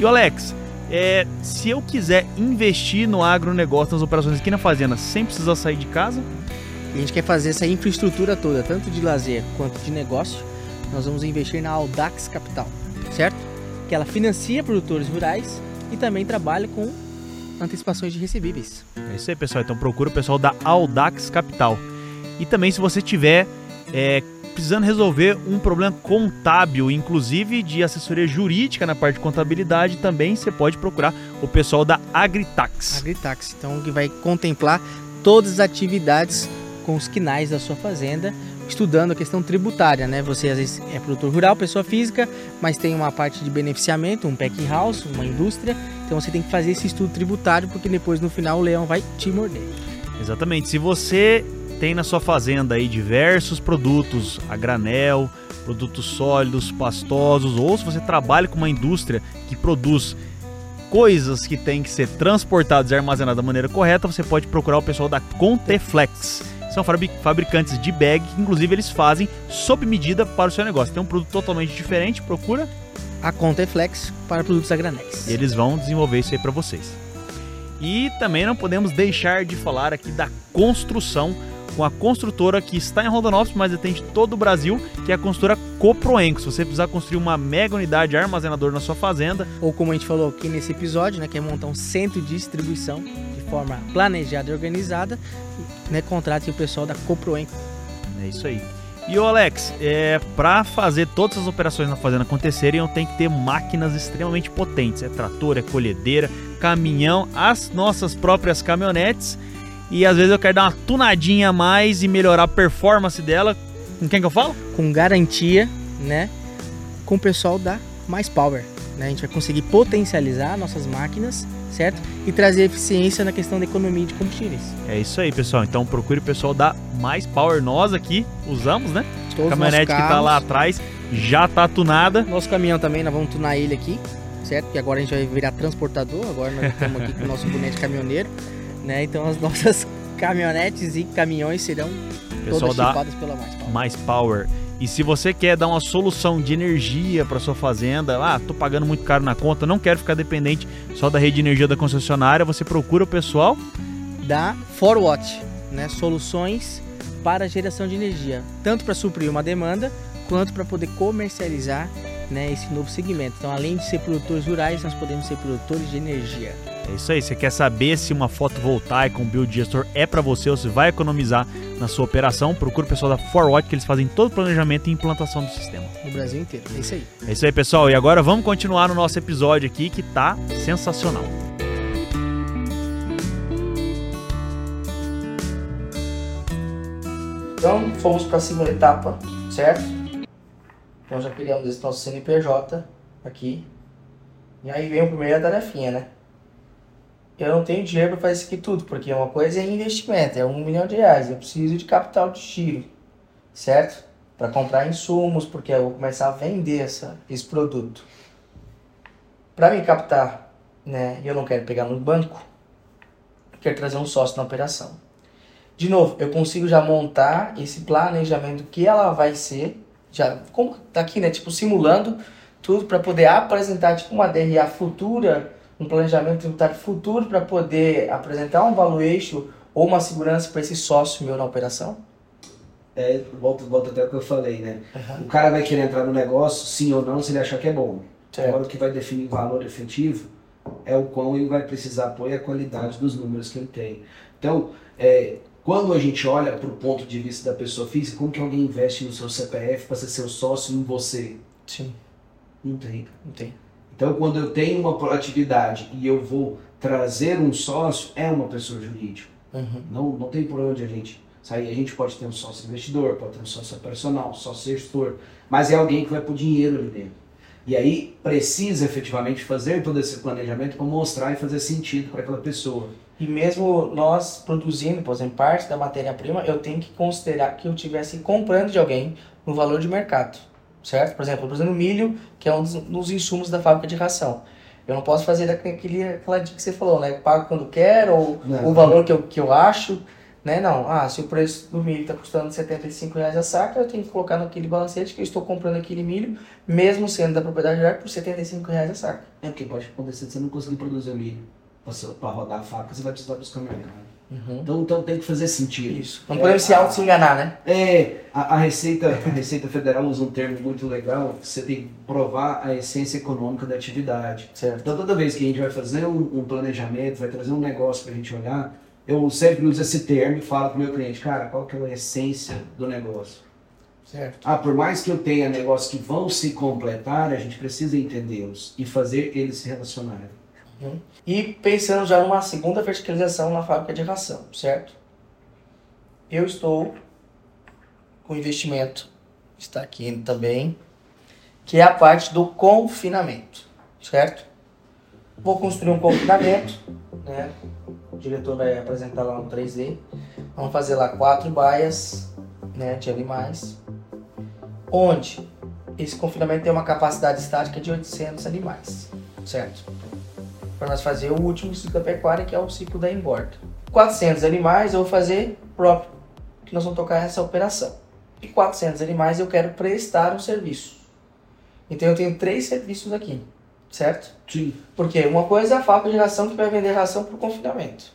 E o Alex, é, se eu quiser investir no agronegócio, nas operações aqui na fazenda, sem precisar sair de casa, a gente quer fazer essa infraestrutura toda, tanto de lazer quanto de negócio, nós vamos investir na Audax Capital, certo? Que ela financia produtores rurais e também trabalha com antecipações de recebíveis. É isso aí, pessoal. Então procura o pessoal da Audax Capital. E também se você tiver é, precisando resolver um problema contábil, inclusive de assessoria jurídica na parte de contabilidade, também você pode procurar o pessoal da Agritax. Agritax, então que vai contemplar todas as atividades com os quinais da sua fazenda, estudando a questão tributária, né? Você às vezes é produtor rural, pessoa física, mas tem uma parte de beneficiamento, um packing house, uma indústria, então você tem que fazer esse estudo tributário porque depois no final o leão vai te morder. Exatamente. Se você tem na sua fazenda aí diversos produtos a granel, produtos sólidos, pastosos, ou se você trabalha com uma indústria que produz coisas que têm que ser transportadas e armazenadas da maneira correta, você pode procurar o pessoal da Conteflex. São fabri- fabricantes de bag, que inclusive eles fazem sob medida para o seu negócio. Tem um produto totalmente diferente, procura A conta é flex para produtos a granéis. e eles vão desenvolver isso aí para vocês. E também não podemos deixar de falar aqui da construção com a construtora que está em Rondonópolis, mas atende todo o Brasil, que é a construtora Coproenco. Se você precisar construir uma mega unidade armazenador na sua fazenda, Ou como a gente falou aqui nesse episódio, né, quer montar um centro de distribuição de forma planejada e organizada, né, contrate o pessoal da Coproenco. é isso aí. E o Alex, é, para fazer todas as operações na fazenda acontecerem, eu tenho que ter máquinas extremamente potentes. É trator, é colhedeira, caminhão, as nossas próprias caminhonetes. E às vezes eu quero dar uma tunadinha a mais e melhorar a performance dela. Com quem que eu falo? com garantia, né, com o pessoal da Mais Power. Né? A gente vai conseguir potencializar nossas máquinas, certo? E trazer eficiência na questão da economia de combustíveis. É isso aí, pessoal. Então procure o pessoal da Mais Power. Nós aqui usamos, né? Todos A caminhonete que tá lá atrás já tá tunada. Nosso caminhão também, nós vamos tunar ele aqui, certo? Que agora a gente vai virar transportador, agora nós estamos aqui com o nosso bonete caminhoneiro, né? Então as nossas caminhonetes e caminhões serão Pessoal todas da chipadas pela Mais Power. Mais Power. E se você quer dar uma solução de energia para sua fazenda, ah, tô pagando muito caro na conta, não quero ficar dependente só da rede de energia da concessionária, você procura o pessoal da Forwatch, né? Soluções para geração de energia, tanto para suprir uma demanda quanto para poder comercializar, né, esse novo segmento. Então, além de ser produtores rurais, nós podemos ser produtores de energia. É isso aí, você quer saber se uma fotovoltaica, um biodigestor é para você ou se vai economizar na sua operação, procura o pessoal da Forwatch que eles fazem todo o planejamento e implantação do sistema. No Brasil inteiro. É isso aí. É isso aí, pessoal. E agora vamos continuar no nosso episódio aqui que tá sensacional. Então, fomos para a segunda etapa, certo? Então, já criamos esse nosso CNPJ aqui. E aí vem a primeira tarefinha, né? Eu não tenho dinheiro para fazer isso aqui tudo, porque uma coisa é investimento, é um milhão de reais. Eu preciso de capital de giro, certo? Para comprar insumos, porque eu vou começar a vender essa, esse produto. Para me captar, né? Eu não quero pegar no banco, eu quero trazer um sócio na operação. De novo, eu consigo já montar esse planejamento que ela vai ser, já como tá aqui, né, tipo simulando tudo para poder apresentar tipo uma DRA futura, um planejamento tributário futuro para poder apresentar um valuation ou uma segurança para esse sócio meu na operação. É, volta, volta até o que eu falei, né? O cara vai querer entrar no negócio, sim ou não, se ele achar que é bom. Certo. Agora o que vai definir o valor efetivo é o quão ele vai precisar pôr e a qualidade dos números que ele tem. Então, é, quando a gente olha para o ponto de vista da pessoa física, como que alguém investe no seu CPF para ser seu sócio em você? Sim, Não tem. não tem. Então, quando eu tenho uma atividade e eu vou trazer um sócio, é uma pessoa jurídica. Uhum. Não, não tem por onde a gente sair. A gente pode ter um sócio investidor, pode ter um sócio operacional, um sócio gestor, mas é alguém que vai pôr dinheiro ali dentro. E aí precisa efetivamente fazer todo esse planejamento para mostrar e fazer sentido para aquela pessoa. E mesmo nós produzindo, por exemplo, parte da matéria-prima, eu tenho que considerar que eu estivesse comprando de alguém no valor de mercado, certo? Por exemplo, eu tô usando milho, que é um dos, dos insumos da fábrica de ração. Eu não posso fazer daquele, aquela dica que você falou, né? Pago quando quero, ou Não. o valor que eu, que eu acho, né? Não, ah, se o preço do milho está custando 75 reais a saca, eu tenho que colocar naquele balancete que eu estou comprando aquele milho, mesmo sendo da propriedade rural, por 75 reais a saca. É porque pode acontecer de você não conseguir produzir o milho. Para rodar a fábrica, você vai precisar dos caminhões. Uhum. Então, então tem que fazer sentido. Isso. Não podemos se auto-se-enganar, né? É, a, a Receita, a Receita Federal usa um termo muito legal, você tem que provar a essência econômica da atividade. Certo. Então toda vez que a gente vai fazer um, um planejamento, vai trazer um negócio para a gente olhar, eu sempre uso esse termo e falo para o meu cliente, cara, qual que é a essência do negócio? Certo. Ah, por mais que eu tenha negócios que vão se completar, a gente precisa entendê-los e fazer eles se relacionarem. E pensando já numa segunda verticalização na fábrica de ração, certo? Eu estou com investimento, está aqui também, que é a parte do confinamento, certo? Vou construir um confinamento, né? O diretor vai apresentar lá no 3D. Vamos fazer lá quatro baias, né, de animais, onde esse confinamento tem uma capacidade estática de 800 animais, certo? Para nós fazer o último ciclo da pecuária, que é o ciclo da engorda. 400 animais eu vou fazer próprio, que nós vamos tocar essa operação. E 400 animais eu quero prestar um serviço. Então eu tenho três serviços aqui, certo? Sim. Porque uma coisa é a fábrica de ração que vai vender ração para o confinamento.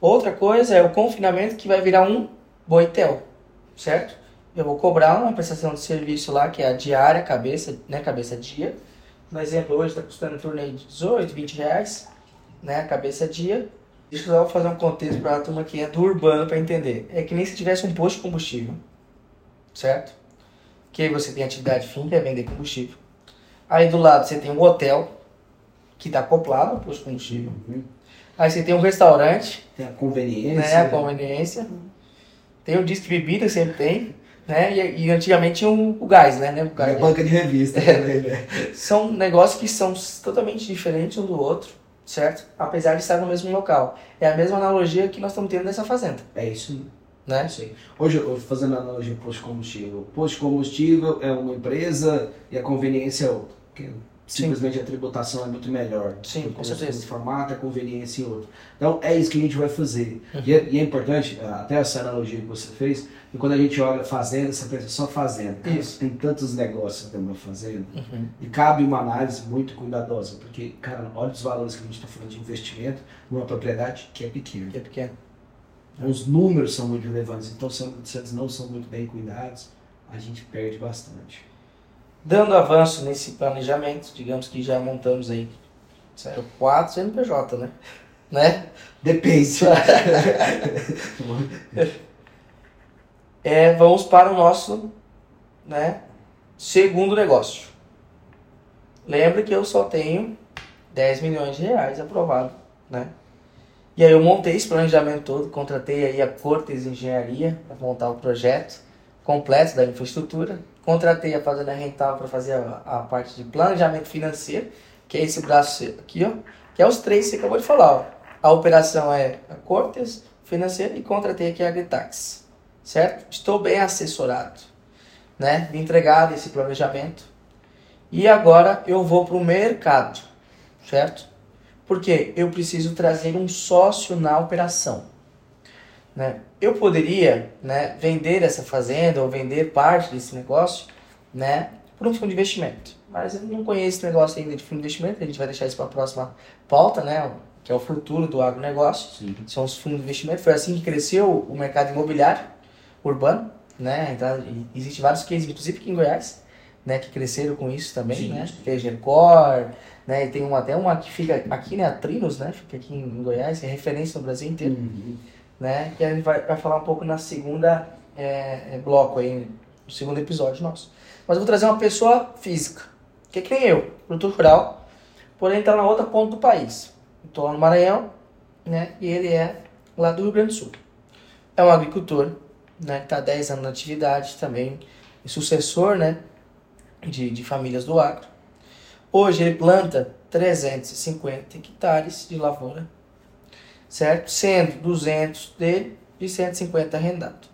Outra coisa é o confinamento que vai virar um Boitel, certo? Eu vou cobrar uma prestação de serviço lá, que é a diária, cabeça, né, cabeça dia. No exemplo, hoje está custando em torno de 18, 20 reais, né, a cabeça dia. Deixa eu só fazer um contexto para a turma que é do urbano para entender. É que nem se tivesse um posto de combustível, certo? Que aí você tem atividade fim, que é vender combustível. Aí do lado você tem um hotel, que está acoplado ao posto de combustível. Aí você tem um restaurante, Tem a conveniência. né, a conveniência. Tem o disco de bebida, sempre tem. Né? E, e antigamente tinha um, o gás, né? né? O E gás, a banca de revista também, né? São negócios que são totalmente diferentes um do outro, certo? Apesar de estar no mesmo local. É a mesma analogia que nós estamos tendo nessa fazenda, É isso aí. É né? aí. Hoje, eu- fazendo analogia de combustível. Posto combustível é uma empresa e a conveniência é outra. Simplesmente a tributação é muito melhor. Sim, com certeza. de formato, a conveniência em outro. Então, é isso que a gente vai fazer. E, é, e é importante, até essa analogia que você fez, que quando a gente olha fazenda, você pensa só fazenda. Isso. Tem tantos negócios dentro da fazenda. Uhum. E cabe uma análise muito cuidadosa, porque, cara, olha os valores que a gente está falando de investimento numa propriedade que é pequena. Que é pequeno. Os números são muito relevantes, então se eles não são muito bem cuidados, a gente perde bastante. Dando avanço nesse planejamento, digamos que já montamos aí zero quatro CNPJ, né? né? Depende. É, vamos para o nosso né, segundo negócio. Lembra que eu só tenho 10 milhões de reais aprovado, né? E aí eu montei esse planejamento todo, contratei aí a Cortes Engenharia para montar o projeto completo da infraestrutura, contratei a Fazenda Rental para fazer a, a parte de planejamento financeiro, que é esse braço aqui, ó, que é os três que você acabou de falar, ó. A operação é a Cortes financeira e contratei aqui a Agritax, certo? Estou bem assessorado, né? Me entregado esse planejamento. E agora eu vou para o mercado, certo? Porque eu preciso trazer um sócio na operação. Né? Eu poderia né, vender essa fazenda ou vender parte desse negócio né, por um fundo de investimento. Mas eu não conheço esse negócio ainda de fundo de investimento, a gente vai deixar isso para a próxima pauta, né, que é o futuro do agronegócio. Sim. São os fundos de investimento. Foi assim que cresceu o mercado imobiliário urbano. Né? Então, e- existe vários cases, inclusive aqui em Goiás, né, que cresceram com isso também. Sim, né? sim. Tem a Gercor, né? e tem uma, até uma que fica aqui, né, a Trinos, né? fica aqui em Goiás, é referência no Brasil inteiro Uhum. Né? Que a gente vai, falar um pouco na segunda é, é, bloco aí, no segundo episódio nosso. Mas eu vou trazer uma pessoa física, que é que nem eu, produtor rural, porém está na outra ponta do país. Estou lá no Maranhão, né? E ele é lá do Rio Grande do Sul. É um agricultor, né? Que está há 10 anos na atividade também, e sucessor, né? De, de famílias do agro. Hoje ele planta 350 hectares de lavoura certo? Sendo 200 dele e 150 arrendado.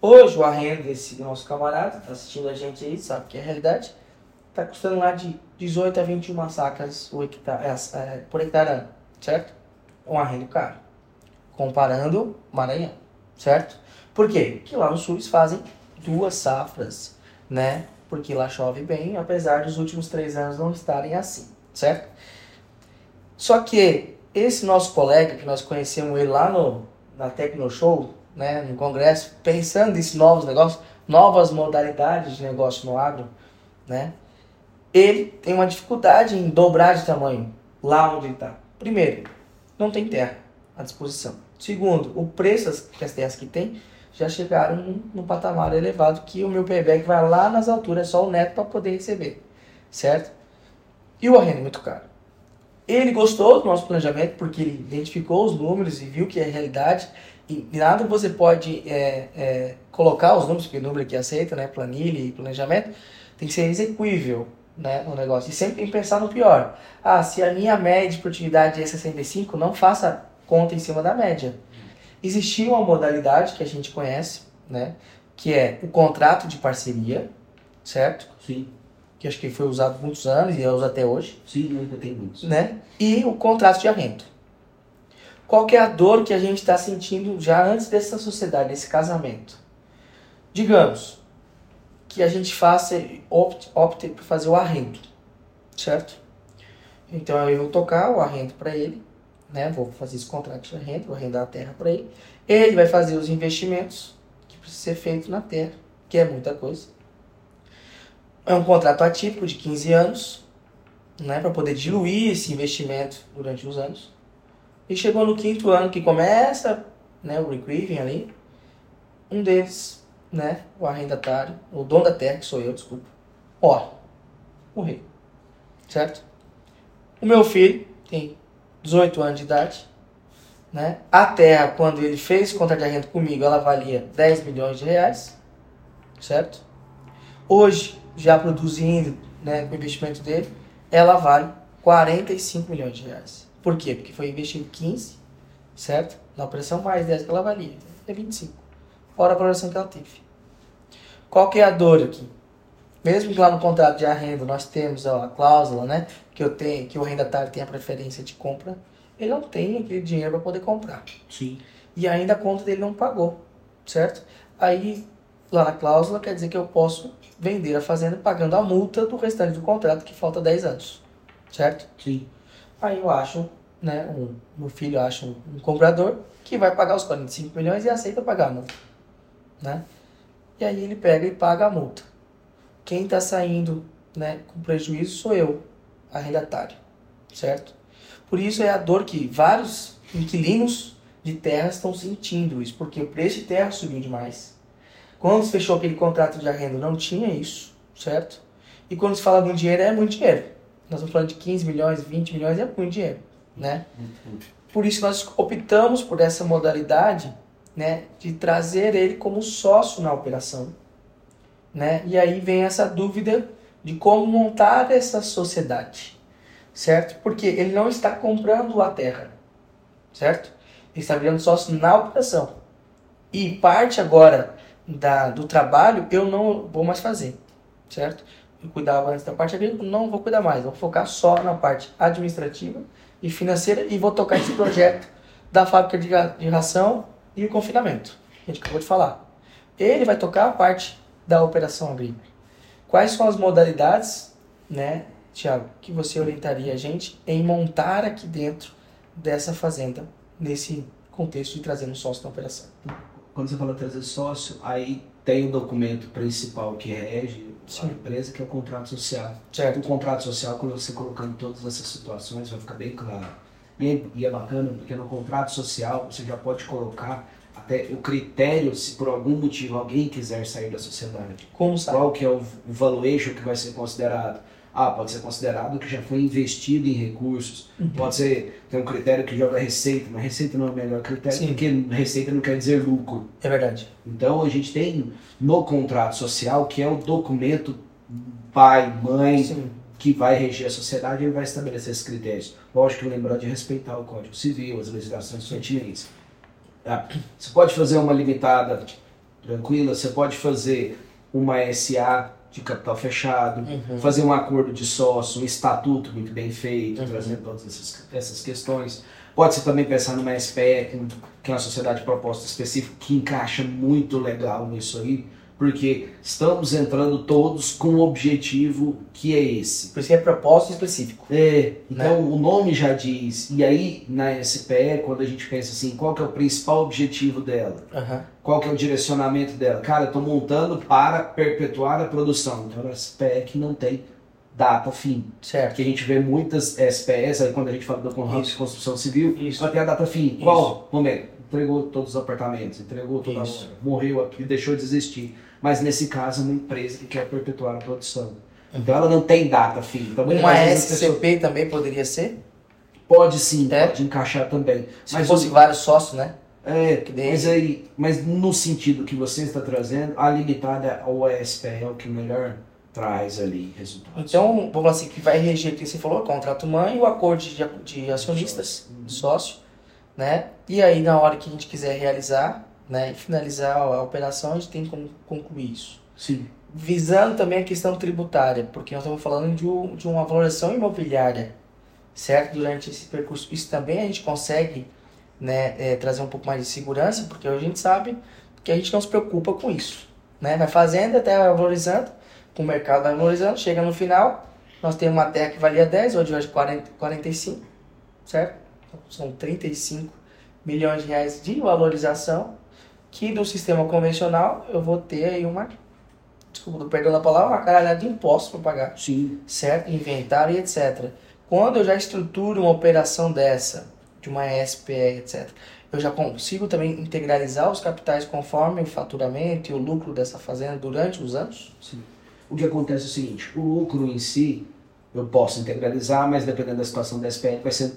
Hoje o arrendo desse nosso camarada, tá assistindo a gente aí, sabe que é a realidade, tá custando lá de 18 a 21 sacas o hectare, é, é, por hectare ano, certo? Um arrendo caro. Comparando Maranhão, certo? Por quê? Porque lá no sul eles fazem duas safras, né? Porque lá chove bem, apesar dos últimos três anos não estarem assim, certo? Só que esse nosso colega, que nós conhecemos ele lá no, na Tecno Show, né, no congresso, pensando nesses novos negócios, novas modalidades de negócio no agro, né, ele tem uma dificuldade em dobrar de tamanho lá onde está. Primeiro, não tem terra à disposição. Segundo, o preço das- terras que tem já chegaram num, patamar elevado que o meu payback vai lá nas alturas, é só o neto para poder receber, certo? E o arrendo é muito caro. Ele gostou do nosso planejamento porque ele identificou os números e viu que é realidade. E nada você pode é, é, colocar os números, porque o número que aceita, né, planilha e planejamento, tem que ser execuível né, no negócio. E sempre tem que pensar no pior. Ah, se a minha média de produtividade é 65, não faça conta em cima da média. Existia uma modalidade que a gente conhece, né, que é o contrato de parceria, certo? Sim, Que acho que foi usado muitos anos e é usado até hoje sim, ainda tem muitos. né? E o contrato de arrendo. Qual que é a dor que a gente está sentindo já antes dessa sociedade, desse casamento? Digamos que a gente faça, opte, opte por fazer o arrendo, certo? Então eu vou tocar o arrendo para ele, né? Vou fazer esse contrato de arrendo, vou arrendar a terra para ele. Ele vai fazer os investimentos, que precisa ser feito na terra, que é muita coisa. É um contrato atípico de 15 anos, né, para poder diluir esse investimento durante os anos. E chegou no quinto ano que começa né, o recriving ali, um deles, né, o arrendatário, o dono da terra, que sou eu, desculpa, ó, morreu, certo? O meu filho tem 18 anos de idade, né? A terra, quando ele fez o contrato de arrenda comigo, ela valia 10 milhões de reais, certo? Hoje, já produzindo, né, com o investimento dele, ela vale 45 milhões de reais. Por quê? Porque foi investido 15, certo? Na operação mais 10 que ela valia, é 25. Fora a valoração que ela teve. Qual que é a dor aqui? Mesmo que lá no contrato de arrenda nós temos ó, a cláusula, né, que eu tenho, que o arrendatário tem a preferência de compra, ele não tem aquele dinheiro para poder comprar. Sim. E ainda a conta dele não pagou, certo? Aí lá na cláusula quer dizer que eu posso vender a fazenda pagando a multa do restante do contrato que falta 10 anos, certo? Sim. Aí eu acho, né, um, meu filho acha um, um comprador que vai pagar os 45 milhões e aceita pagar a multa, né? E aí ele pega e paga a multa. Quem está saindo, né, com prejuízo sou eu, arrendatário, certo? Por isso é a dor que vários inquilinos de terras estão sentindo isso, porque o preço de terra subiu demais. Quando se fechou aquele contrato de arrenda não tinha isso, certo? E quando se fala de um dinheiro é muito dinheiro. Nós estamos falando de 15 milhões, 20 milhões, é muito dinheiro, né? Por isso nós optamos por essa modalidade, né, de trazer ele como sócio na operação, né? E aí vem essa dúvida de como montar essa sociedade, certo? Porque ele não está comprando a terra, certo? Ele está virando sócio na operação. E parte agora da, do trabalho eu não vou mais fazer, certo? Eu cuidava antes da parte agrícola, não vou cuidar mais, vou focar só na parte administrativa e financeira e vou tocar esse projeto da fábrica de, de ração e o confinamento, que a gente acabou de falar. Ele vai tocar a parte da operação agrícola. Quais são as modalidades, né, Tiago, que você orientaria a gente em montar aqui dentro dessa fazenda, nesse contexto de trazer um sócio na operação? Quando você fala trazer sócio, aí tem o documento principal que rege Sim. a empresa, que é o contrato social. Certo. O contrato social, quando você colocando todas essas situações, vai ficar bem claro. E é, e é bacana, porque no contrato social você já pode colocar até o critério se por algum motivo alguém quiser sair da sociedade. Como sabe? Qual que é o, o valuation que vai ser considerado? Ah, pode ser considerado que já foi investido em recursos. Uhum. Pode ser, tem um critério que joga receita, mas receita não é o melhor critério, Sim. porque receita não quer dizer lucro. É verdade. Então a gente tem no contrato social, que é o documento pai, mãe, Sim. que vai reger a sociedade, ele vai estabelecer esses critérios. Lógico que lembrar de respeitar o Código Civil, as legislações pertinentes. Tá? Você pode fazer uma limitada tranquila, você pode fazer uma SA de capital fechado, Uhum. fazer um acordo de sócio, um estatuto muito bem feito, Uhum. trazendo todas essas, essas questões. Pode-se também pensar numa SPE, que é uma sociedade de proposta específica, que encaixa muito legal nisso aí, porque estamos entrando todos com um objetivo que é esse. Por isso que é propósito específico. É, então o nome já diz, e aí na SPE, quando a gente pensa assim, qual que é o principal objetivo dela? Aham. Qual que é o direcionamento dela? Cara, eu estou montando para perpetuar a produção. Então, uma SPE que não tem data fim. Certo. Porque a gente vê muitas SPS, aí quando a gente fala do contrato de construção civil, Isso. vai ter a data fim. Isso. Qual momento? Entregou todos os apartamentos, entregou toda a morreu aqui, deixou de existir. Mas nesse caso, é uma empresa que quer perpetuar a produção. Então ela não tem data fim. Então, Uma a pessoa SCP também poderia ser? pode sim, É? pode encaixar também. Se Mas fosse o- vários sócios, né? é, mas aí, mas no sentido que você está trazendo, a limitada ou a SPE é o que melhor traz ali resultados. Então, vamos falar assim, que vai reger o que você falou, contrato mãe e o acordo de, de acionistas, Uhum. sócio, né? E aí, na hora que a gente quiser realizar, né, e finalizar a operação, a gente tem como concluir isso. Sim. Visando também a questão tributária, porque nós estamos falando de, um- de uma valoração imobiliária, certo? Durante esse percurso. Isso também a gente consegue né, é, trazer um pouco mais de segurança, porque a gente sabe que a gente não se preocupa com isso. Né? Vai fazendo até vai valorizando, o mercado vai valorizando, chega no final, nós temos uma terra que valia 10, hoje hoje 40, 45, certo? Então, são 35 milhões de reais de valorização que do sistema convencional eu vou ter aí uma, desculpa, perdão da palavra, uma caralhada de impostos para pagar, Sim. certo? Inventário e etc. Quando eu já estruturo uma operação dessa, de uma SPE, etc., eu já consigo também integralizar os capitais conforme o faturamento e o lucro dessa fazenda durante os anos? Sim. O que acontece é o seguinte, o lucro em si, eu posso integralizar, mas dependendo da situação da SPN, vai ser,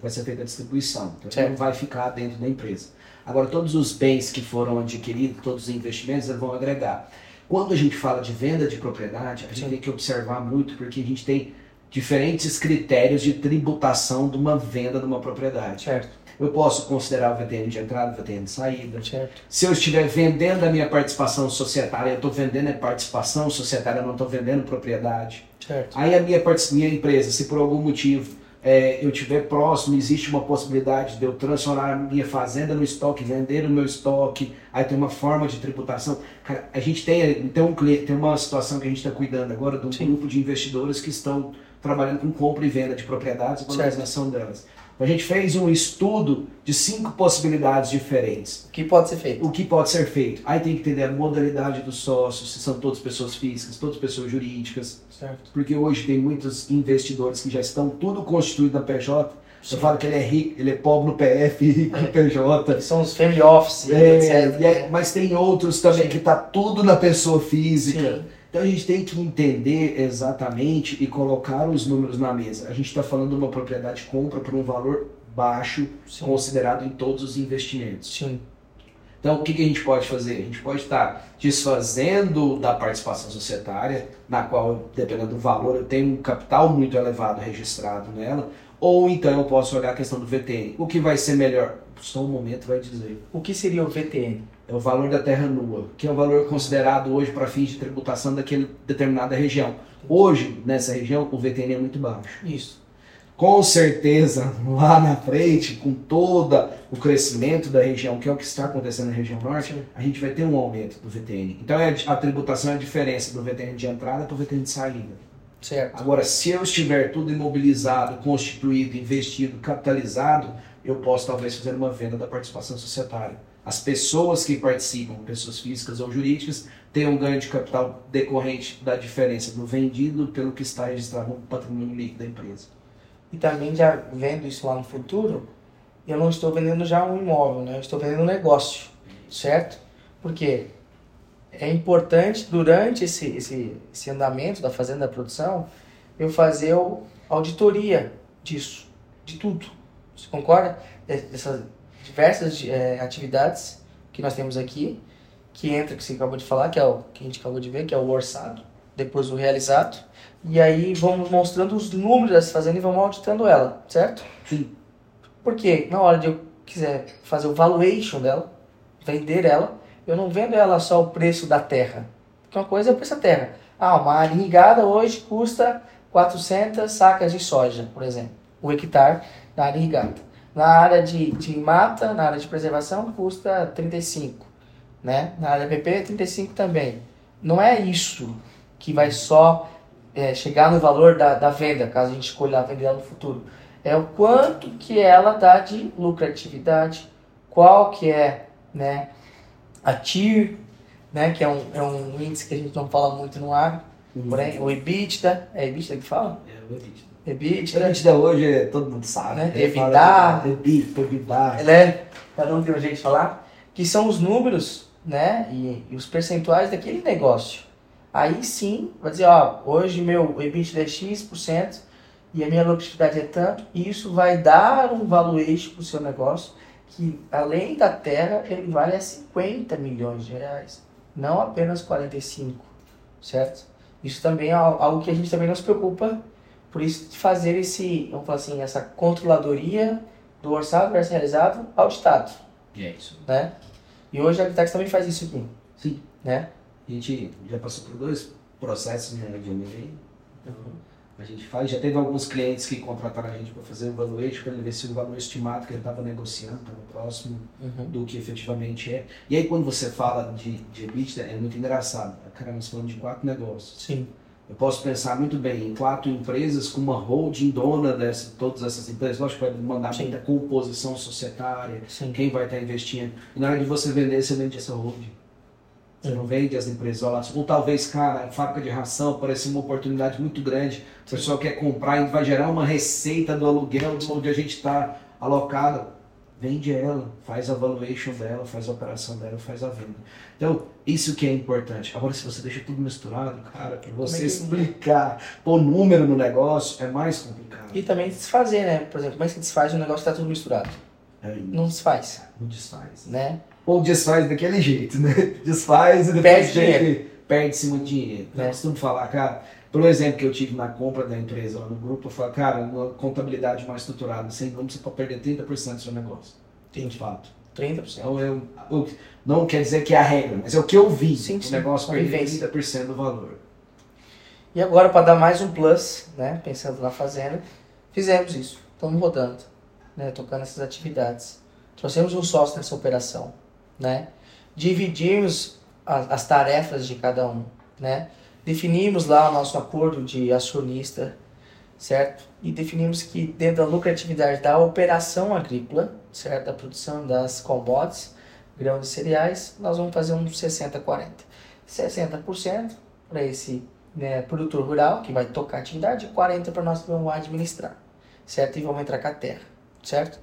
vai ser feita a distribuição. Então, Certo. não vai ficar dentro da empresa. Agora, todos os bens que foram adquiridos, todos os investimentos, vão agregar. Quando a gente fala de venda de propriedade, a gente Sim. tem que observar muito, porque a gente tem diferentes critérios de tributação de uma venda de uma propriedade. Certo, Eu posso considerar o VTN de entrada, o VTN de saída, certo, se eu estiver vendendo a minha participação societária, eu estou vendendo a participação societária, eu não estou vendendo propriedade. certo. Aí a minha, minha empresa, se por algum motivo é, eu estiver próximo, existe uma possibilidade de eu transformar a minha fazenda no estoque, vender o meu estoque, aí tem uma forma de tributação. Cara, a gente tem, tem, um, tem uma situação que a gente está cuidando agora de um Sim. grupo de investidores que estão trabalhando com compra e venda de propriedades e valorização delas. A gente fez um estudo de cinco possibilidades diferentes O que pode ser feito? o que pode ser feito. Aí tem que entender a modalidade dos sócios, se são todas pessoas físicas, todas pessoas jurídicas, Certo. porque hoje tem muitos investidores que já estão tudo constituído na PJ. Sim. Eu falo que ele é rico, ele é pobre no PF rico no PJ. Que são os family office, É, etc. e é- mas tem outros também Sim. que tá tudo na pessoa física. Sim. Então a gente tem que entender exatamente e colocar os números na mesa. A gente está falando de uma propriedade compra por um valor baixo, Sim. considerado em todos os investimentos. Sim. Então, o que, que a gente pode fazer? A gente pode estar desfazendo da participação societária, na qual, dependendo do valor, eu tenho um capital muito elevado registrado nela, ou então eu posso olhar a questão do VTN. O que vai ser melhor? Só um momento vai dizer. O que seria o VTN? É o valor da terra nua, que é o valor considerado hoje para fins de tributação daquela determinada região. Hoje, nessa região, o VTN é muito baixo. Isso. Com certeza, lá na frente, com todo o crescimento da região, que é o que está acontecendo na região norte, a gente vai ter um aumento do VTN. Então é a tributação é a diferença do VTN de entrada para o VTN de saída. Certo. Agora, se eu estiver tudo imobilizado, constituído, investido, capitalizado, eu posso talvez fazer uma venda da participação societária. As pessoas que participam, pessoas físicas ou jurídicas, têm um ganho de capital decorrente da diferença do vendido pelo que está registrado no patrimônio líquido da empresa. E também já vendo isso lá no futuro, eu não estou vendendo já um imóvel, né? Eu estou vendendo um negócio, certo? Porque é importante durante esse, esse, esse andamento da fazenda da produção eu fazer auditoria disso, de tudo. Você concorda? Essas diversas eh, atividades que nós temos aqui, que entra, que você acabou de falar, que é o que a gente acabou de ver, que é o orçado, depois o realizado, e aí vamos mostrando os números dessa fazenda e vamos auditando ela, certo? Sim. Porque na hora de eu quiser fazer o valuation dela, vender ela, eu não vendo ela só o preço da terra. Porque uma coisa é o preço da terra. Ah, uma área irrigada hoje custa 400 sacas de soja, por exemplo. O hectare na área irrigada. Na área de, de mata, na área de preservação, custa 35. Né? Na área PP, 35 também. Não é isso que vai só é, chegar no valor da, da venda, caso a gente escolha vender ela no futuro. É o quanto que ela dá de lucratividade, qual que é né, a TIR, né, que é um, é um índice que a gente não fala muito no agro, porém o EBITDA, é EBITDA que fala? É, o EBITDA. EBITDA, EBITDA hoje é, todo mundo sabe. Né? Ele EBITDA. fala EBITDA, EBITDA. né? Cada um tem um jeito de falar, que são os números, né, e, e os percentuais daquele negócio. Aí sim, vai dizer, ó, hoje meu EBITDA é X% e a minha lucratividade é tanto, e isso vai dar um valuation para o seu negócio que, além da terra, ele vale a 50 milhões de reais, não apenas 45, certo? Isso também é al- algo que a gente também não se preocupa, por isso fazer esse, vamos falar assim, essa controladoria do orçado versus realizado auditado, E é isso. né? E hoje a Agtax também faz isso aqui, Sim. né? A gente já passou por dois processos né, de M&A. Então, a gente faz, já teve alguns clientes que contrataram a gente para fazer o valuation, para ele ver se o valor estimado que ele estava negociando estava próximo Uhum. do que efetivamente é. E aí quando você fala de, de EBITDA, é muito engraçado. Cara, nós falamos de quatro negócios. Sim, Eu posso pensar muito bem em quatro empresas com uma holding dona de todas essas empresas. Lógico que vai mandar Sim. muita composição societária, Sim. quem vai estar investindo. E na hora de você vender, você vende essa holding. Você não vende as empresas isoladas. Ou talvez, cara, a fábrica de ração parece uma oportunidade muito grande. O pessoal quer comprar e vai gerar uma receita do aluguel de onde a gente está alocado. Vende ela, faz a valuation dela, faz a operação dela, faz a venda. Então, isso que é importante. Agora, se você deixa tudo misturado, cara, para você que- explicar, pôr número no negócio, é mais complicado. E também desfazer, né? Por exemplo, como é que desfaz um negócio que tá tudo misturado? É, Não desfaz, não desfaz. né? Ou desfaz daquele jeito, né? Desfaz e depois Perde dinheiro. perde-se muito dinheiro. Eu É. costumo falar, cara, pelo exemplo que eu tive na compra da empresa lá no grupo, eu falo, cara, uma contabilidade mais estruturada, sem número, você pode perder 30% do seu negócio. De fato. 30%. Então, eu, eu- não quer dizer que é a regra, mas é o que eu vi. Sim, o sim, negócio perder convivência. 30% do valor. E agora, para dar mais um plus, né? Pensando na fazenda, fizemos isso. Estamos rodando, né? Tocando essas atividades. Trouxemos um sócio nessa operação, né? Dividimos a- as tarefas de cada um, né? Definimos lá o nosso acordo de acionista, certo? E definimos que dentro da lucratividade da operação agrícola, certo? Da produção das commodities, grãos e cereais, nós vamos fazer um 60-40. 60% para esse né, produtor rural, que vai tocar a atividade, e 40% para nós que vamos administrar, certo? E vamos entrar com a terra, certo?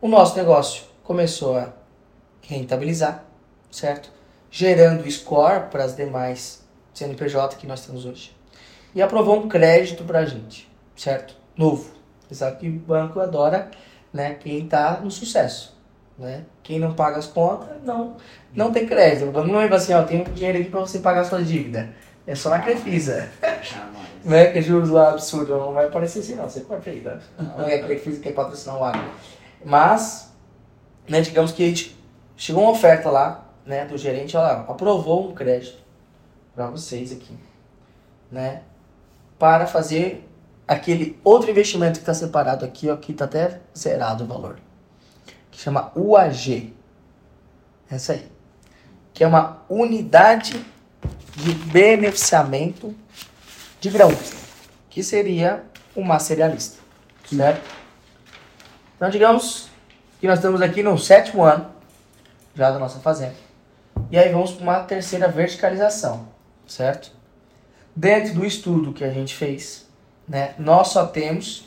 O nosso negócio começou a rentabilizar, certo? Gerando score para as demais CNPJ que nós temos hoje. E aprovou um crédito para a gente, certo? Novo. Você sabe que o banco adora né, quem está no sucesso. Né? Quem não paga as contas, não, não tem crédito. O banco não falar assim, ó, tem um dinheiro aqui para você pagar a sua dívida. É só na Crefisa. Né? Que juros lá absurdo, não vai aparecer assim não, você pode ir, tá? Não é Crefisa que é patrocinar o agro. Mas, né, digamos que a gente chegou uma oferta lá, né, do gerente, olha lá, aprovou um crédito para vocês aqui, né, para fazer aquele outro investimento que está separado aqui, ó, que está até zerado o valor, que chama UAG, essa aí, que é uma unidade de beneficiamento de grãos, que seria uma cerealista, certo? Então, digamos que nós estamos aqui no sétimo ano já da nossa fazenda. E aí vamos para uma terceira verticalização, certo? Dentro do estudo que a gente fez, né, nós só temos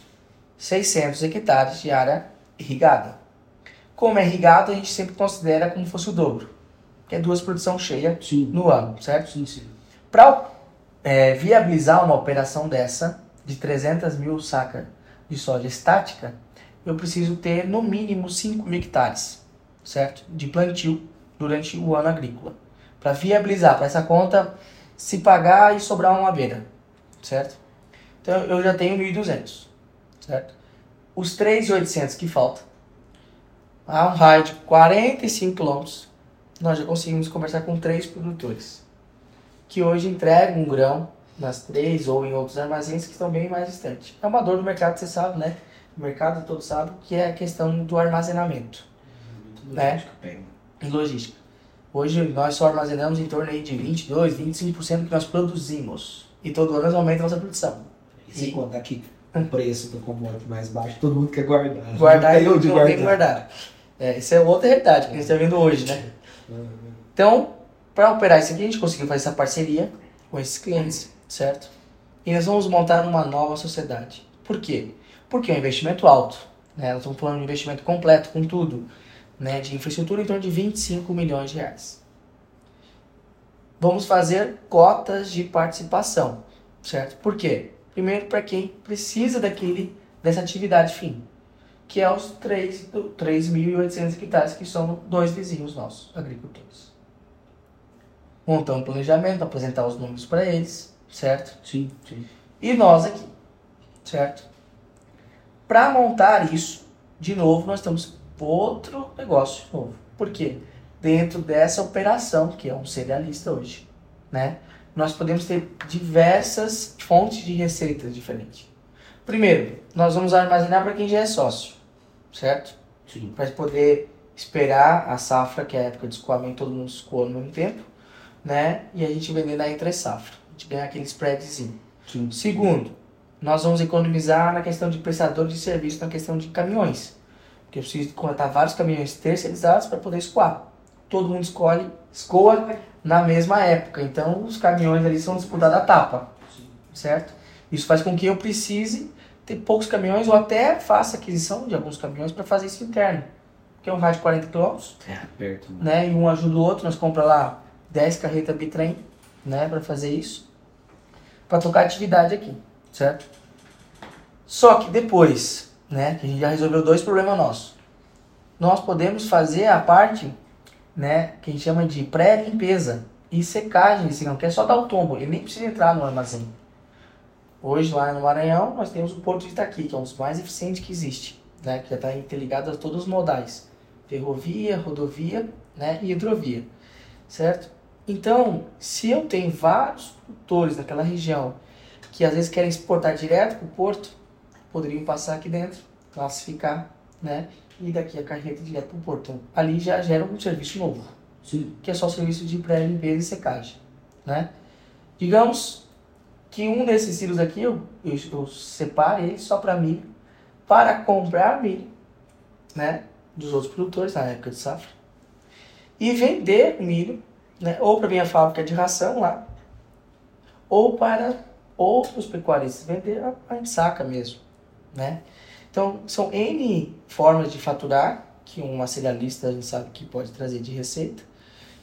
600 hectares de área irrigada. Como é irrigado, a gente sempre considera como fosse o dobro, que é duas produções cheias Sim. no ano, certo? Sim, sim. Para viabilizar uma operação dessa, de 300 mil sacas de soja estática, eu preciso ter no mínimo 5 mil hectares, certo? De plantio durante o ano agrícola. Para viabilizar, para essa conta se pagar e sobrar uma beira, certo? Então eu já tenho 1.200, certo? Os 3.800 que faltam, a um raio de 45 quilômetros, nós já conseguimos conversar com três produtores que hoje entregam um grão nas três ou em outros armazéns que estão bem mais distantes. É uma dor do mercado, você sabe, né? O mercado todo sabe que é a questão do armazenamento Né? e logística. Hoje nós só armazenamos em torno aí de 22, 25% do que nós produzimos. E todo ano nós aumentamos a produção. E sem contar que o preço do commodity mais baixo, todo mundo quer guardar. Guardar e tem onde que guardar. É, isso é outra realidade que a gente está vendo hoje, né? Então, para operar isso aqui, a gente conseguiu fazer essa parceria com esses clientes, certo? E nós vamos montar uma nova sociedade. Por quê? Porque é um investimento alto. Né? Nós estamos falando de investimento completo, com tudo, né? de infraestrutura em torno de 25 milhões de reais. Vamos fazer cotas de participação, certo? Por quê? Primeiro, para quem precisa daquele, dessa atividade fim, que é os 3 do- 3.800 hectares, que são dois vizinhos nossos, agricultores. Montar um planejamento, apresentar os números para eles, certo? Sim, sim. E nós aqui, certo? Para montar isso, de novo, nós temos outro negócio novo. Por quê? Dentro dessa operação, que é um cerealista hoje, né? Nós podemos ter diversas fontes de receitas diferentes. Primeiro, nós vamos armazenar para quem já é sócio, certo? Sim. Para poder esperar a safra, que é a época de escoamento, todo mundo escoa no mesmo tempo, né? E a gente vender na entre safra. A gente ganhar aquele spreadzinho, Sim. Segundo, nós vamos economizar na questão de prestador de serviço, na questão de caminhões. Porque eu preciso contratar vários caminhões terceirizados para poder escoar. Todo mundo escolhe, escoa na mesma época. Então os caminhões ali são disputados a tapa. Certo? Isso faz com que eu precise ter poucos caminhões ou até faça aquisição de alguns caminhões para fazer isso interno. Porque é um raio de 40 km, É, perto. né? né? E um ajuda o outro, nós compramos lá 10 carretas bitrem, né, para fazer isso. Para tocar atividade aqui, certo? Só que depois, né, que a gente já resolveu dois problemas nossos. Nós podemos fazer a parte, né, que a gente chama de pré-limpeza e secagem desse grão, que é só dar o tombo, ele nem precisa entrar no armazém. Hoje lá no Maranhão nós temos o Porto de Itaqui, que é um dos mais eficientes que existe, né, que já está interligado a todos os modais, ferrovia, rodovia, né, e hidrovia, certo? Então, se eu tenho vários produtores naquela região que às vezes querem exportar direto para o porto, poderiam passar aqui dentro, classificar, né, e daqui a carreta direto para o porto. Então, ali já gera um serviço novo Sim. que é só o serviço de pré-limpeza e secagem, né? Digamos que um desses silos aqui eu, eu, eu separo ele só para milho, para comprar milho, né? Dos outros produtores na época de safra e vender milho, né? Ou para minha fábrica de ração lá, ou para outros pecuaristas vender a, a ensaca mesmo, né? Então são n formas de faturar que uma cerealista a gente sabe que pode trazer de receita.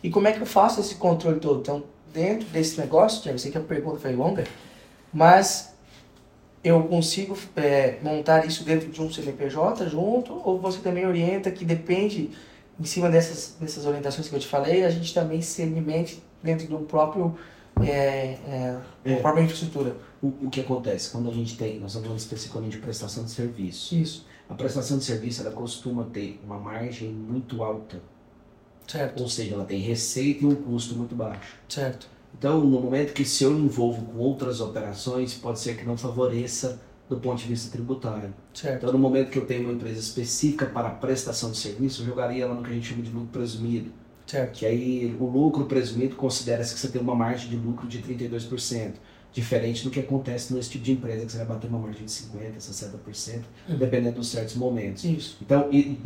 E como é que eu faço esse controle todo? Então, dentro desse negócio, já sei que a pergunta foi longa, mas eu consigo é, montar isso dentro de um CNPJ junto, ou você também orienta que depende, em cima dessas, dessas orientações que eu te falei, a gente também se alimente dentro do próprio, é, é, É. da própria infraestrutura. O, o que acontece quando a gente tem, nós estamos falando especificamente de prestação de serviço. Isso, A prestação de serviço ela costuma ter uma margem muito alta, certo, ou seja, ela tem receita e um custo muito baixo. certo, Então, no momento que se eu envolvo com outras operações, pode ser que não favoreça do ponto de vista tributário. certo, Então, no momento que eu tenho uma empresa específica para prestação de serviço, eu jogaria ela no que a gente chama de lucro presumido. Certo, Que aí o lucro presumido considera-se que você tem uma margem de lucro de 32%. Diferente do que acontece nesse tipo de empresa, que você vai bater uma margem de 50%, 60%, Uhum. dependendo dos certos momentos. isso, Então, e-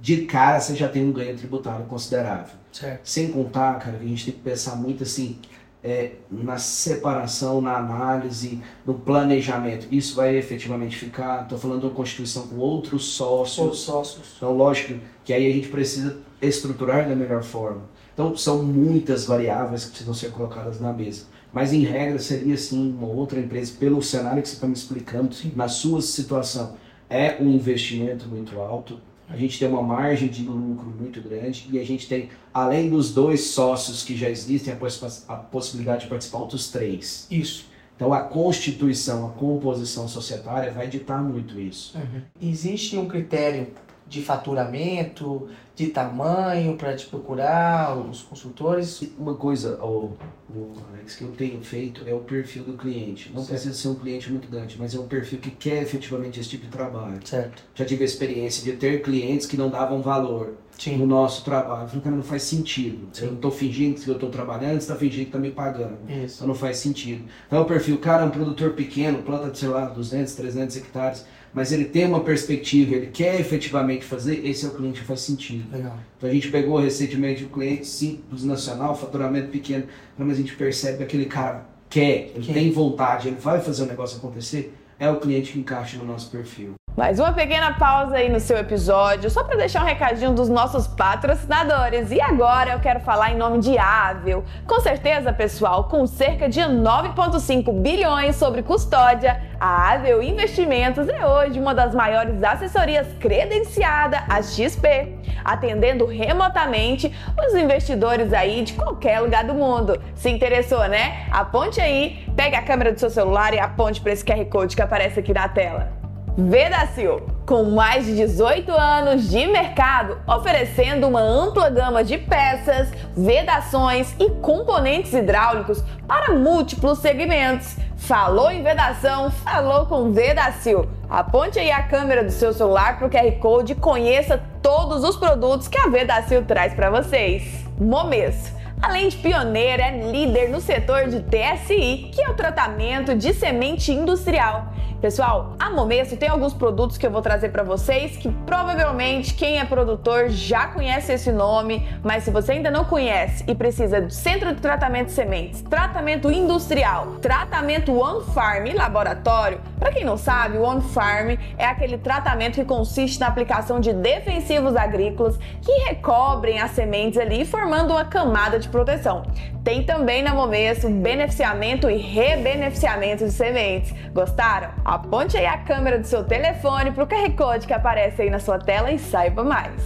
de cara, você já tem um ganho tributário considerável. certo, Sem contar, cara, que a gente tem que pensar muito assim, é, na separação, na análise, no planejamento. Isso vai efetivamente ficar, estou falando de uma constituição com outros os sócios. sócios, Então, lógico que aí a gente precisa estruturar da melhor forma. Então, são muitas variáveis que precisam ser colocadas na mesa. Mas, em regra, seria sim uma outra empresa, pelo cenário que você está me explicando, na sua situação. É um investimento muito alto, a gente tem uma margem de lucro muito grande e a gente tem, além dos dois sócios que já existem, a, possi- a possibilidade de participar outros três. isso. Então, a constituição, a composição societária vai ditar muito isso. Existe um critério de faturamento, de tamanho para te procurar os consultores? Uma coisa, Alex, que eu tenho feito é o perfil do cliente. Não Certo. precisa ser um cliente muito grande, mas é um perfil que quer efetivamente esse tipo de trabalho. Certo. Já tive a experiência de ter clientes que não davam valor no Sim. nosso trabalho. Eu falei, cara, não faz sentido. Sim. Eu não estou fingindo que eu estou trabalhando, você está fingindo que está me pagando. Isso. Então não faz sentido. Então o perfil, cara, é um produtor pequeno, planta, sei lá, 200, 300 hectares, mas ele tem uma perspectiva, ele quer efetivamente fazer, esse é o cliente que faz sentido. Legal. Então a gente pegou recentemente um cliente simples, nacional, faturamento pequeno, mas a gente percebe que aquele cara quer, ele Quer. tem vontade, ele vai fazer o negócio acontecer, é o cliente que encaixa no nosso perfil. Mais uma pequena pausa aí no seu episódio, só para deixar um recadinho dos nossos patrocinadores. E agora eu quero falar em nome de Ável. Com certeza, pessoal, com cerca de 9,5 bilhões sobre custódia, a Ável Investimentos é hoje uma das maiores assessorias credenciada a XP, atendendo remotamente os investidores aí de qualquer lugar do mundo. Se interessou, né? Aponte aí, pegue a câmera do seu celular e aponte para esse QR Code que aparece aqui na tela. Vedacil, com mais de 18 anos de mercado, oferecendo uma ampla gama de peças, vedações e componentes hidráulicos para múltiplos segmentos. Falou em vedação, falou com Vedacil. Aponte aí a câmera do seu celular para o QR Code e conheça todos os produtos que a Vedacil traz para vocês. Momesso Além de pioneira, é líder no setor de TSI, que é o tratamento de semente industrial. Pessoal, a Momesso tem alguns produtos que eu vou trazer para vocês que provavelmente quem é produtor já conhece esse nome, mas se você ainda não conhece e precisa do Centro de Tratamento de Sementes, tratamento industrial, tratamento On Farm e laboratório, para quem não sabe, o On Farm é aquele tratamento que consiste na aplicação de defensivos agrícolas que recobrem as sementes ali, formando uma camada de proteção. Tem também na Momesso beneficiamento e rebeneficiamento de sementes. Gostaram? Aponte aí a câmera do seu telefone para o QR Code que aparece aí na sua tela e saiba mais.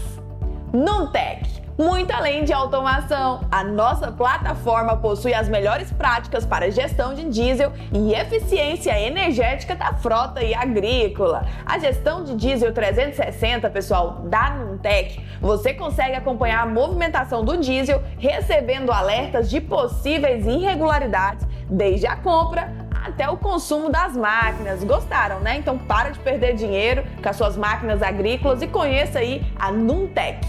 Nuntec muito além de automação, a nossa plataforma possui as melhores práticas para gestão de diesel e eficiência energética da frota e agrícola. A gestão de diesel 360, pessoal, da Nuntec, você consegue acompanhar a movimentação do diesel, recebendo alertas de possíveis irregularidades desde a compra até o consumo das máquinas. Gostaram, né? Então para de perder dinheiro com as suas máquinas agrícolas e conheça aí a Nuntec.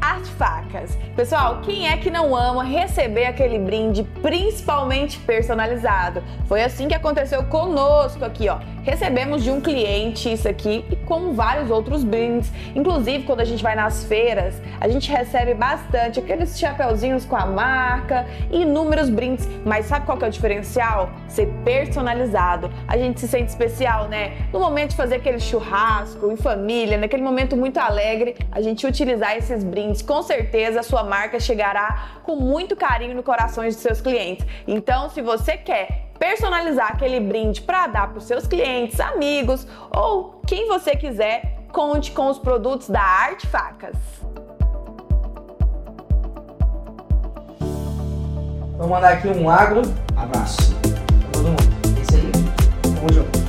Arte Facas. Pessoal, quem é que não ama receber aquele brinde principalmente personalizado? Foi assim que aconteceu conosco aqui, ó. Recebemos de um cliente isso aqui e como vários outros brindes. Inclusive, quando a gente vai nas feiras, a gente recebe bastante aqueles chapeuzinhos com a marca e inúmeros brindes. Mas sabe qual que é o diferencial? Ser personalizado. A gente se sente especial, né? No momento de fazer aquele churrasco em família, naquele momento muito alegre, a gente utilizar esses brindes. Com certeza a sua marca chegará com muito carinho no corações dos seus clientes. Então, se você quer personalizar aquele brinde para dar para os seus clientes, amigos ou quem você quiser, conte com os produtos da Arte Facas. Vou mandar aqui um agro abraço. Todo mundo. Esse aí. Tamo junto.